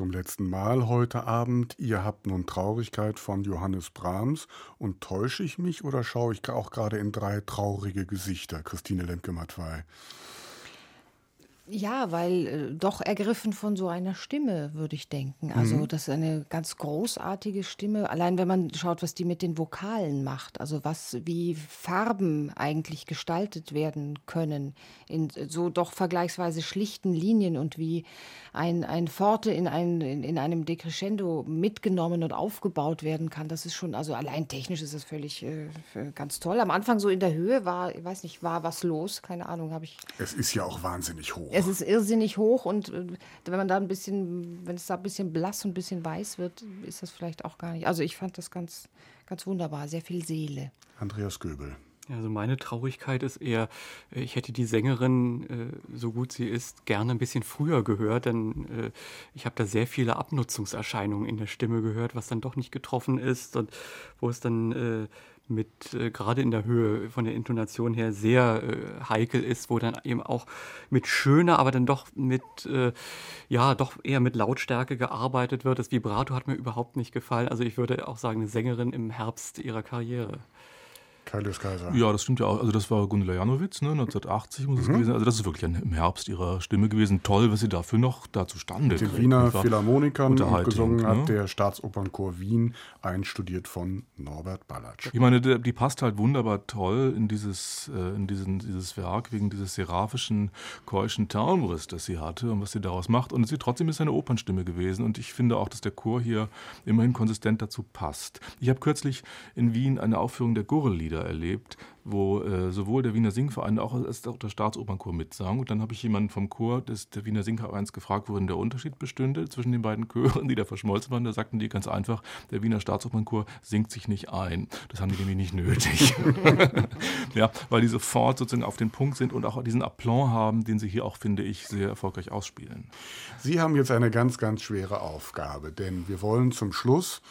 Speaker 2: Zum letzten Mal heute Abend. Ihr habt nun Traurigkeit von Johannes Brahms. Und täusche ich mich oder schaue ich auch gerade in drei traurige Gesichter, Christine Lemke-Matwei?
Speaker 4: Ja, weil äh, doch ergriffen von so einer Stimme, würde ich denken. Also mhm. das ist eine ganz großartige Stimme. Allein wenn man schaut, was die mit den Vokalen macht, also was, wie Farben eigentlich gestaltet werden können in so doch vergleichsweise schlichten Linien und wie ein, ein Forte in, ein, in, in einem Decrescendo mitgenommen und aufgebaut werden kann. Das ist schon, also allein technisch ist das völlig äh, ganz toll. Am Anfang so in der Höhe war, ich weiß nicht, war was los, keine Ahnung, habe ich.
Speaker 2: Es ist ja auch wahnsinnig hoch
Speaker 4: es ist irrsinnig hoch und äh, wenn man da ein bisschen, wenn es da ein bisschen blass und ein bisschen weiß wird, ist das vielleicht auch gar nicht. Also ich fand das ganz, ganz wunderbar, sehr viel Seele.
Speaker 2: Andreas Göbel.
Speaker 3: Also meine Traurigkeit ist eher, äh, ich hätte die Sängerin, äh, so gut sie ist, gerne ein bisschen früher gehört, denn ich habe da sehr viele Abnutzungserscheinungen in der Stimme gehört, was dann doch nicht getroffen ist und wo es dann mit äh, gerade in der Höhe von der Intonation her sehr äh, heikel ist, wo dann eben auch mit schöner, aber dann doch mit äh, ja doch eher mit Lautstärke gearbeitet wird. Das Vibrato hat mir überhaupt nicht gefallen. Also ich würde auch sagen, eine Sängerin im Herbst ihrer Karriere.
Speaker 2: Kaius Kaiser.
Speaker 5: Ja, das stimmt ja auch. Also das war Gundula Janowitz, ne, 1980 muss es mhm. gewesen sein. Also das ist wirklich ein, im Herbst ihrer Stimme gewesen. Toll, was sie dafür noch da zustande
Speaker 2: den Wiener Philharmonikern gesungen ne? hat der Staatsopernchor Wien, einstudiert von Norbert Ballatsch.
Speaker 5: Ich meine, die, die passt halt wunderbar toll in dieses, äh, in diesen, dieses Werk wegen dieses seraphischen, keuschen Timbres, das sie hatte und was sie daraus macht. Und sie trotzdem ist eine Opernstimme gewesen. Und ich finde auch, dass der Chor hier immerhin konsistent dazu passt. Ich habe kürzlich in Wien eine Aufführung der Gurrelieder wieder erlebt, wo äh, sowohl der Wiener Singverein als auch der Staatsopernchor mitsang. Und dann habe ich jemanden vom Chor des der Wiener Singvereins gefragt, worin der Unterschied bestünde zwischen den beiden Chören, die da verschmolzen waren. Da sagten die ganz einfach, der Wiener Staatsopernchor singt sich nicht ein. Das haben die nämlich nicht nötig. ja, weil die sofort sozusagen auf den Punkt sind und auch diesen Aplomb haben, den sie hier auch, finde ich, sehr erfolgreich ausspielen.
Speaker 2: Sie haben jetzt eine ganz, ganz schwere Aufgabe, denn wir wollen zum Schluss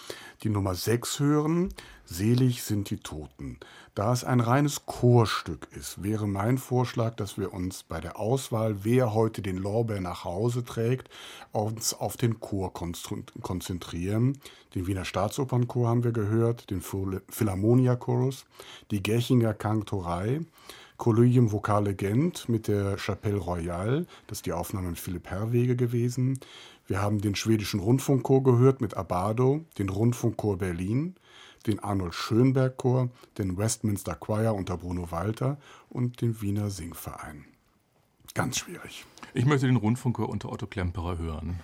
Speaker 2: die Nummer 6 hören. Selig sind die Toten. Da es ein reines Chorstück ist, wäre mein Vorschlag, dass wir uns bei der Auswahl, wer heute den Lorbeer nach Hause trägt, uns auf den Chor konzentrieren. Den Wiener Staatsopernchor haben wir gehört, den Philharmonia-Chorus, die Gächinger Kantorei, Collegium Vocale Gent mit der Chapelle Royale, das ist die Aufnahme mit Philipp Herwege gewesen. Wir haben den schwedischen Rundfunkchor gehört mit Abado, den Rundfunkchor Berlin, den Arnold Schönberg Chor, den Westminster Choir unter Bruno Walter und den Wiener Singverein. Ganz schwierig.
Speaker 5: Ich möchte den Rundfunkchor unter Otto Klemperer hören.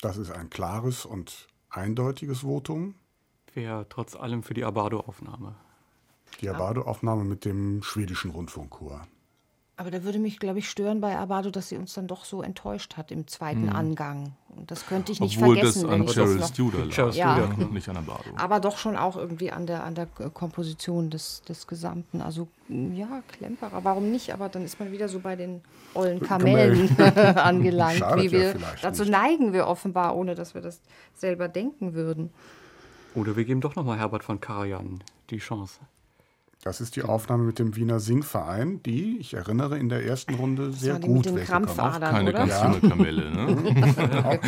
Speaker 2: Das ist ein klares und eindeutiges Votum.
Speaker 3: Wäre trotz allem für die Abado-Aufnahme.
Speaker 2: Die Abado-Aufnahme mit dem schwedischen Rundfunkchor.
Speaker 4: Aber da würde mich, glaube ich, stören bei Abado, dass sie uns dann doch so enttäuscht hat im zweiten hm. Angang. Und das könnte ich nicht
Speaker 5: Obwohl
Speaker 4: vergessen.
Speaker 5: das an Cheryl Studer lag,
Speaker 4: ja.
Speaker 5: nicht an Abado.
Speaker 4: Aber doch schon auch irgendwie an der, an der Komposition des, des Gesamten. Also ja, Klemperer, warum nicht? Aber dann ist man wieder so bei den ollen Kamellen angelangt. wie wir, dazu nicht. neigen wir offenbar, ohne dass wir das selber denken würden.
Speaker 3: Oder wir geben doch nochmal Herbert von Karajan die Chance.
Speaker 2: Das ist die Aufnahme mit dem Wiener Singverein, die, ich erinnere, in der ersten Runde sehr
Speaker 4: das
Speaker 2: gut
Speaker 4: mit den Krampfadern,
Speaker 5: Keine
Speaker 4: oder?
Speaker 5: ganz ja. junge Kamelle, ne?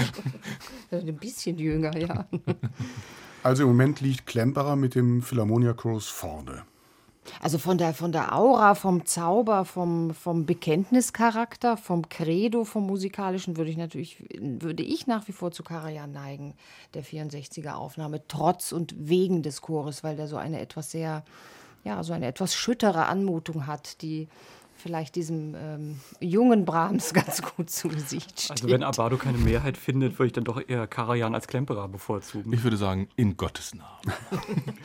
Speaker 4: Ein bisschen jünger, ja.
Speaker 2: Also im Moment liegt Klemperer mit dem Philharmonia Chorus vorne.
Speaker 4: Also von der, von der Aura, vom Zauber, vom, vom Bekenntnischarakter, vom Credo, vom musikalischen würde ich natürlich, würde ich nach wie vor zu Karajan neigen, der 64er Aufnahme, trotz und wegen des Chores, weil der so eine etwas sehr ja, so eine etwas schüttere Anmutung hat, die vielleicht diesem ähm, jungen Brahms ganz gut zu Gesicht steht.
Speaker 3: Also wenn Abado keine Mehrheit findet, würde ich dann doch eher Karajan als Klemperer bevorzugen.
Speaker 5: Ich würde sagen, in Gottes Namen.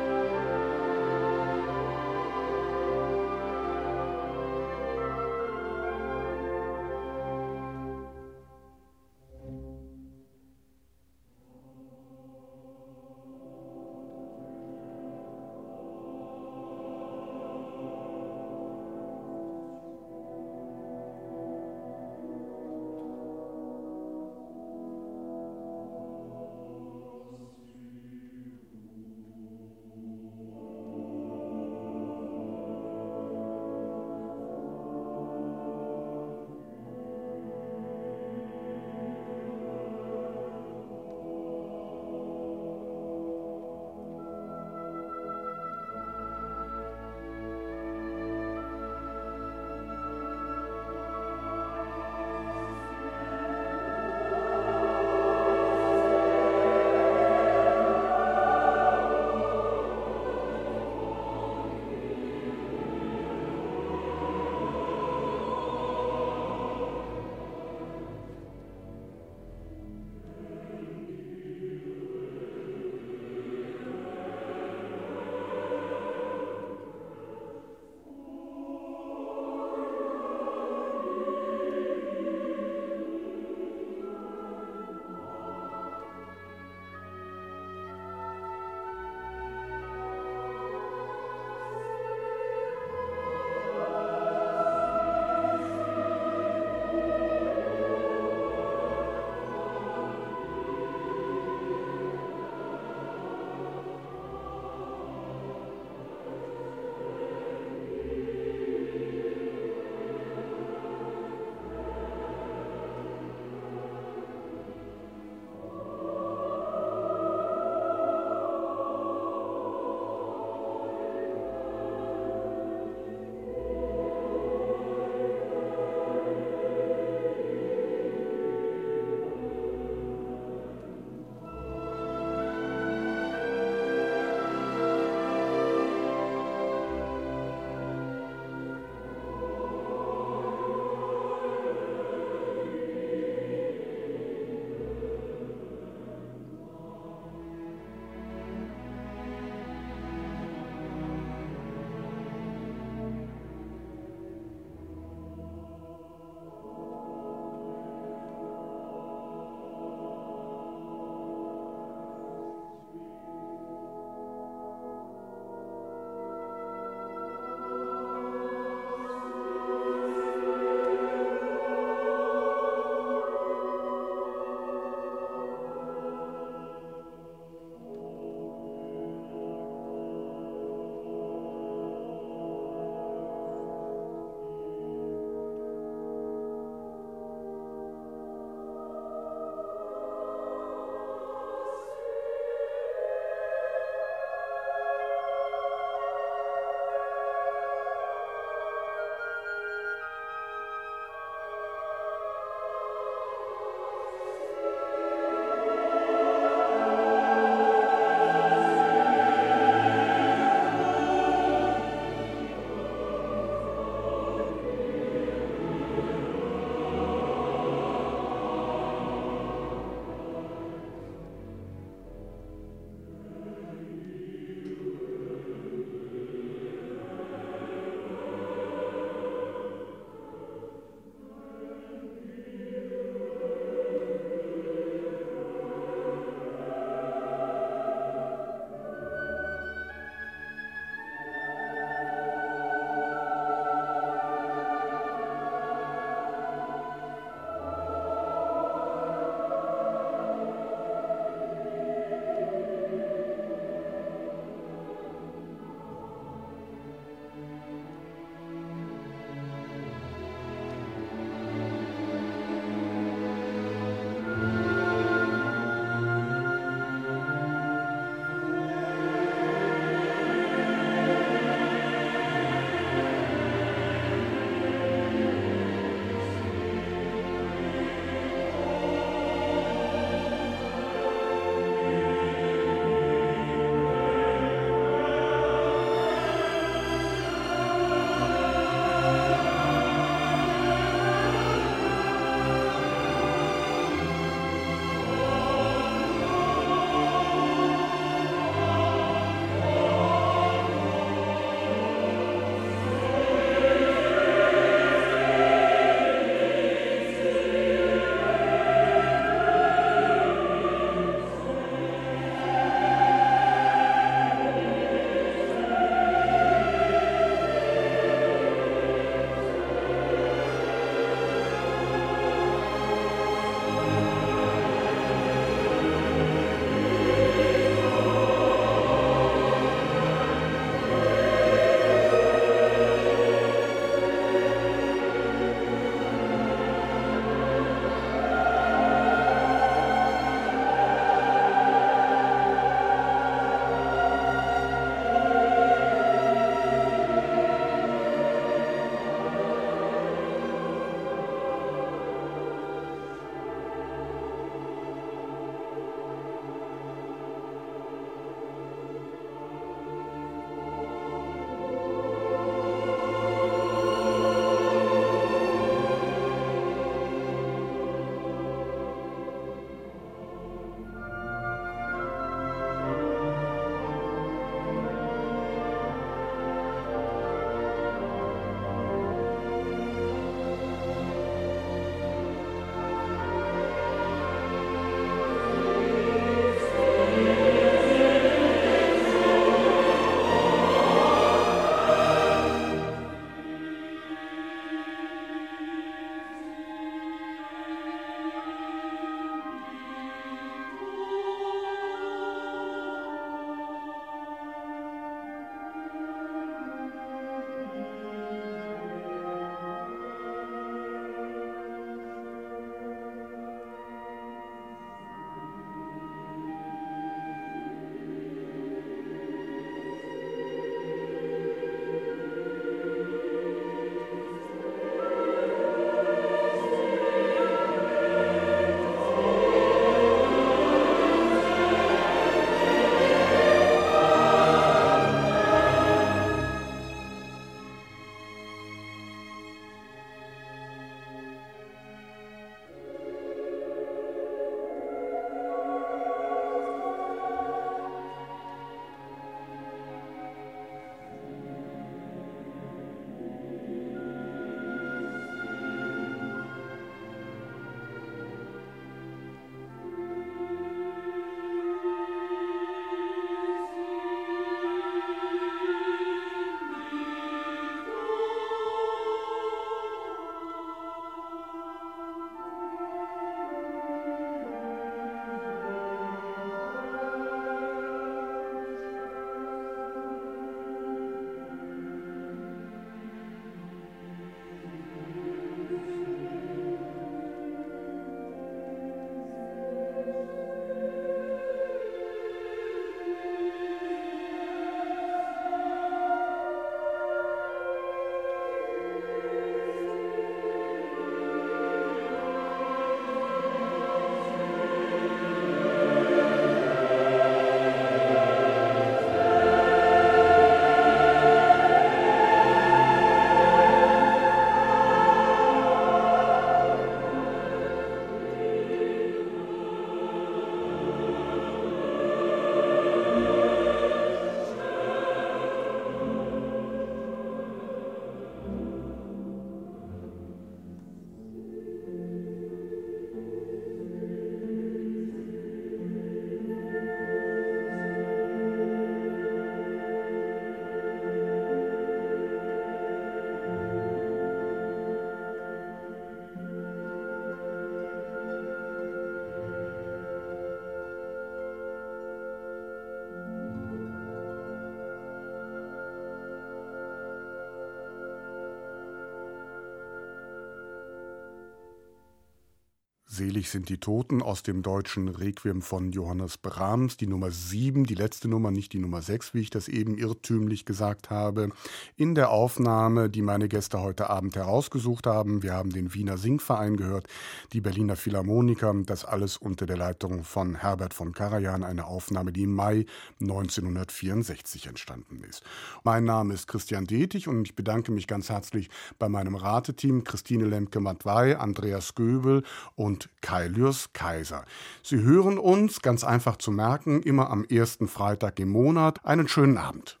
Speaker 2: Selig sind die Toten aus dem deutschen Requiem von Johannes Brahms, die Nummer 7, die letzte Nummer, nicht die Nummer 6, wie ich das eben irrtümlich gesagt habe. In der Aufnahme, die meine Gäste heute Abend herausgesucht haben, wir haben den Wiener Singverein gehört, die Berliner Philharmoniker, das alles unter der Leitung von Herbert von Karajan, eine Aufnahme, die im Mai 1964 entstanden ist. Mein Name ist Christian Detig und ich bedanke mich ganz herzlich bei meinem Rateteam Christine Lemke-Matwei, Andreas Göbel und Kai Lürs Kaiser. Sie hören uns, ganz einfach zu merken, immer am ersten Freitag im Monat. Einen schönen Abend.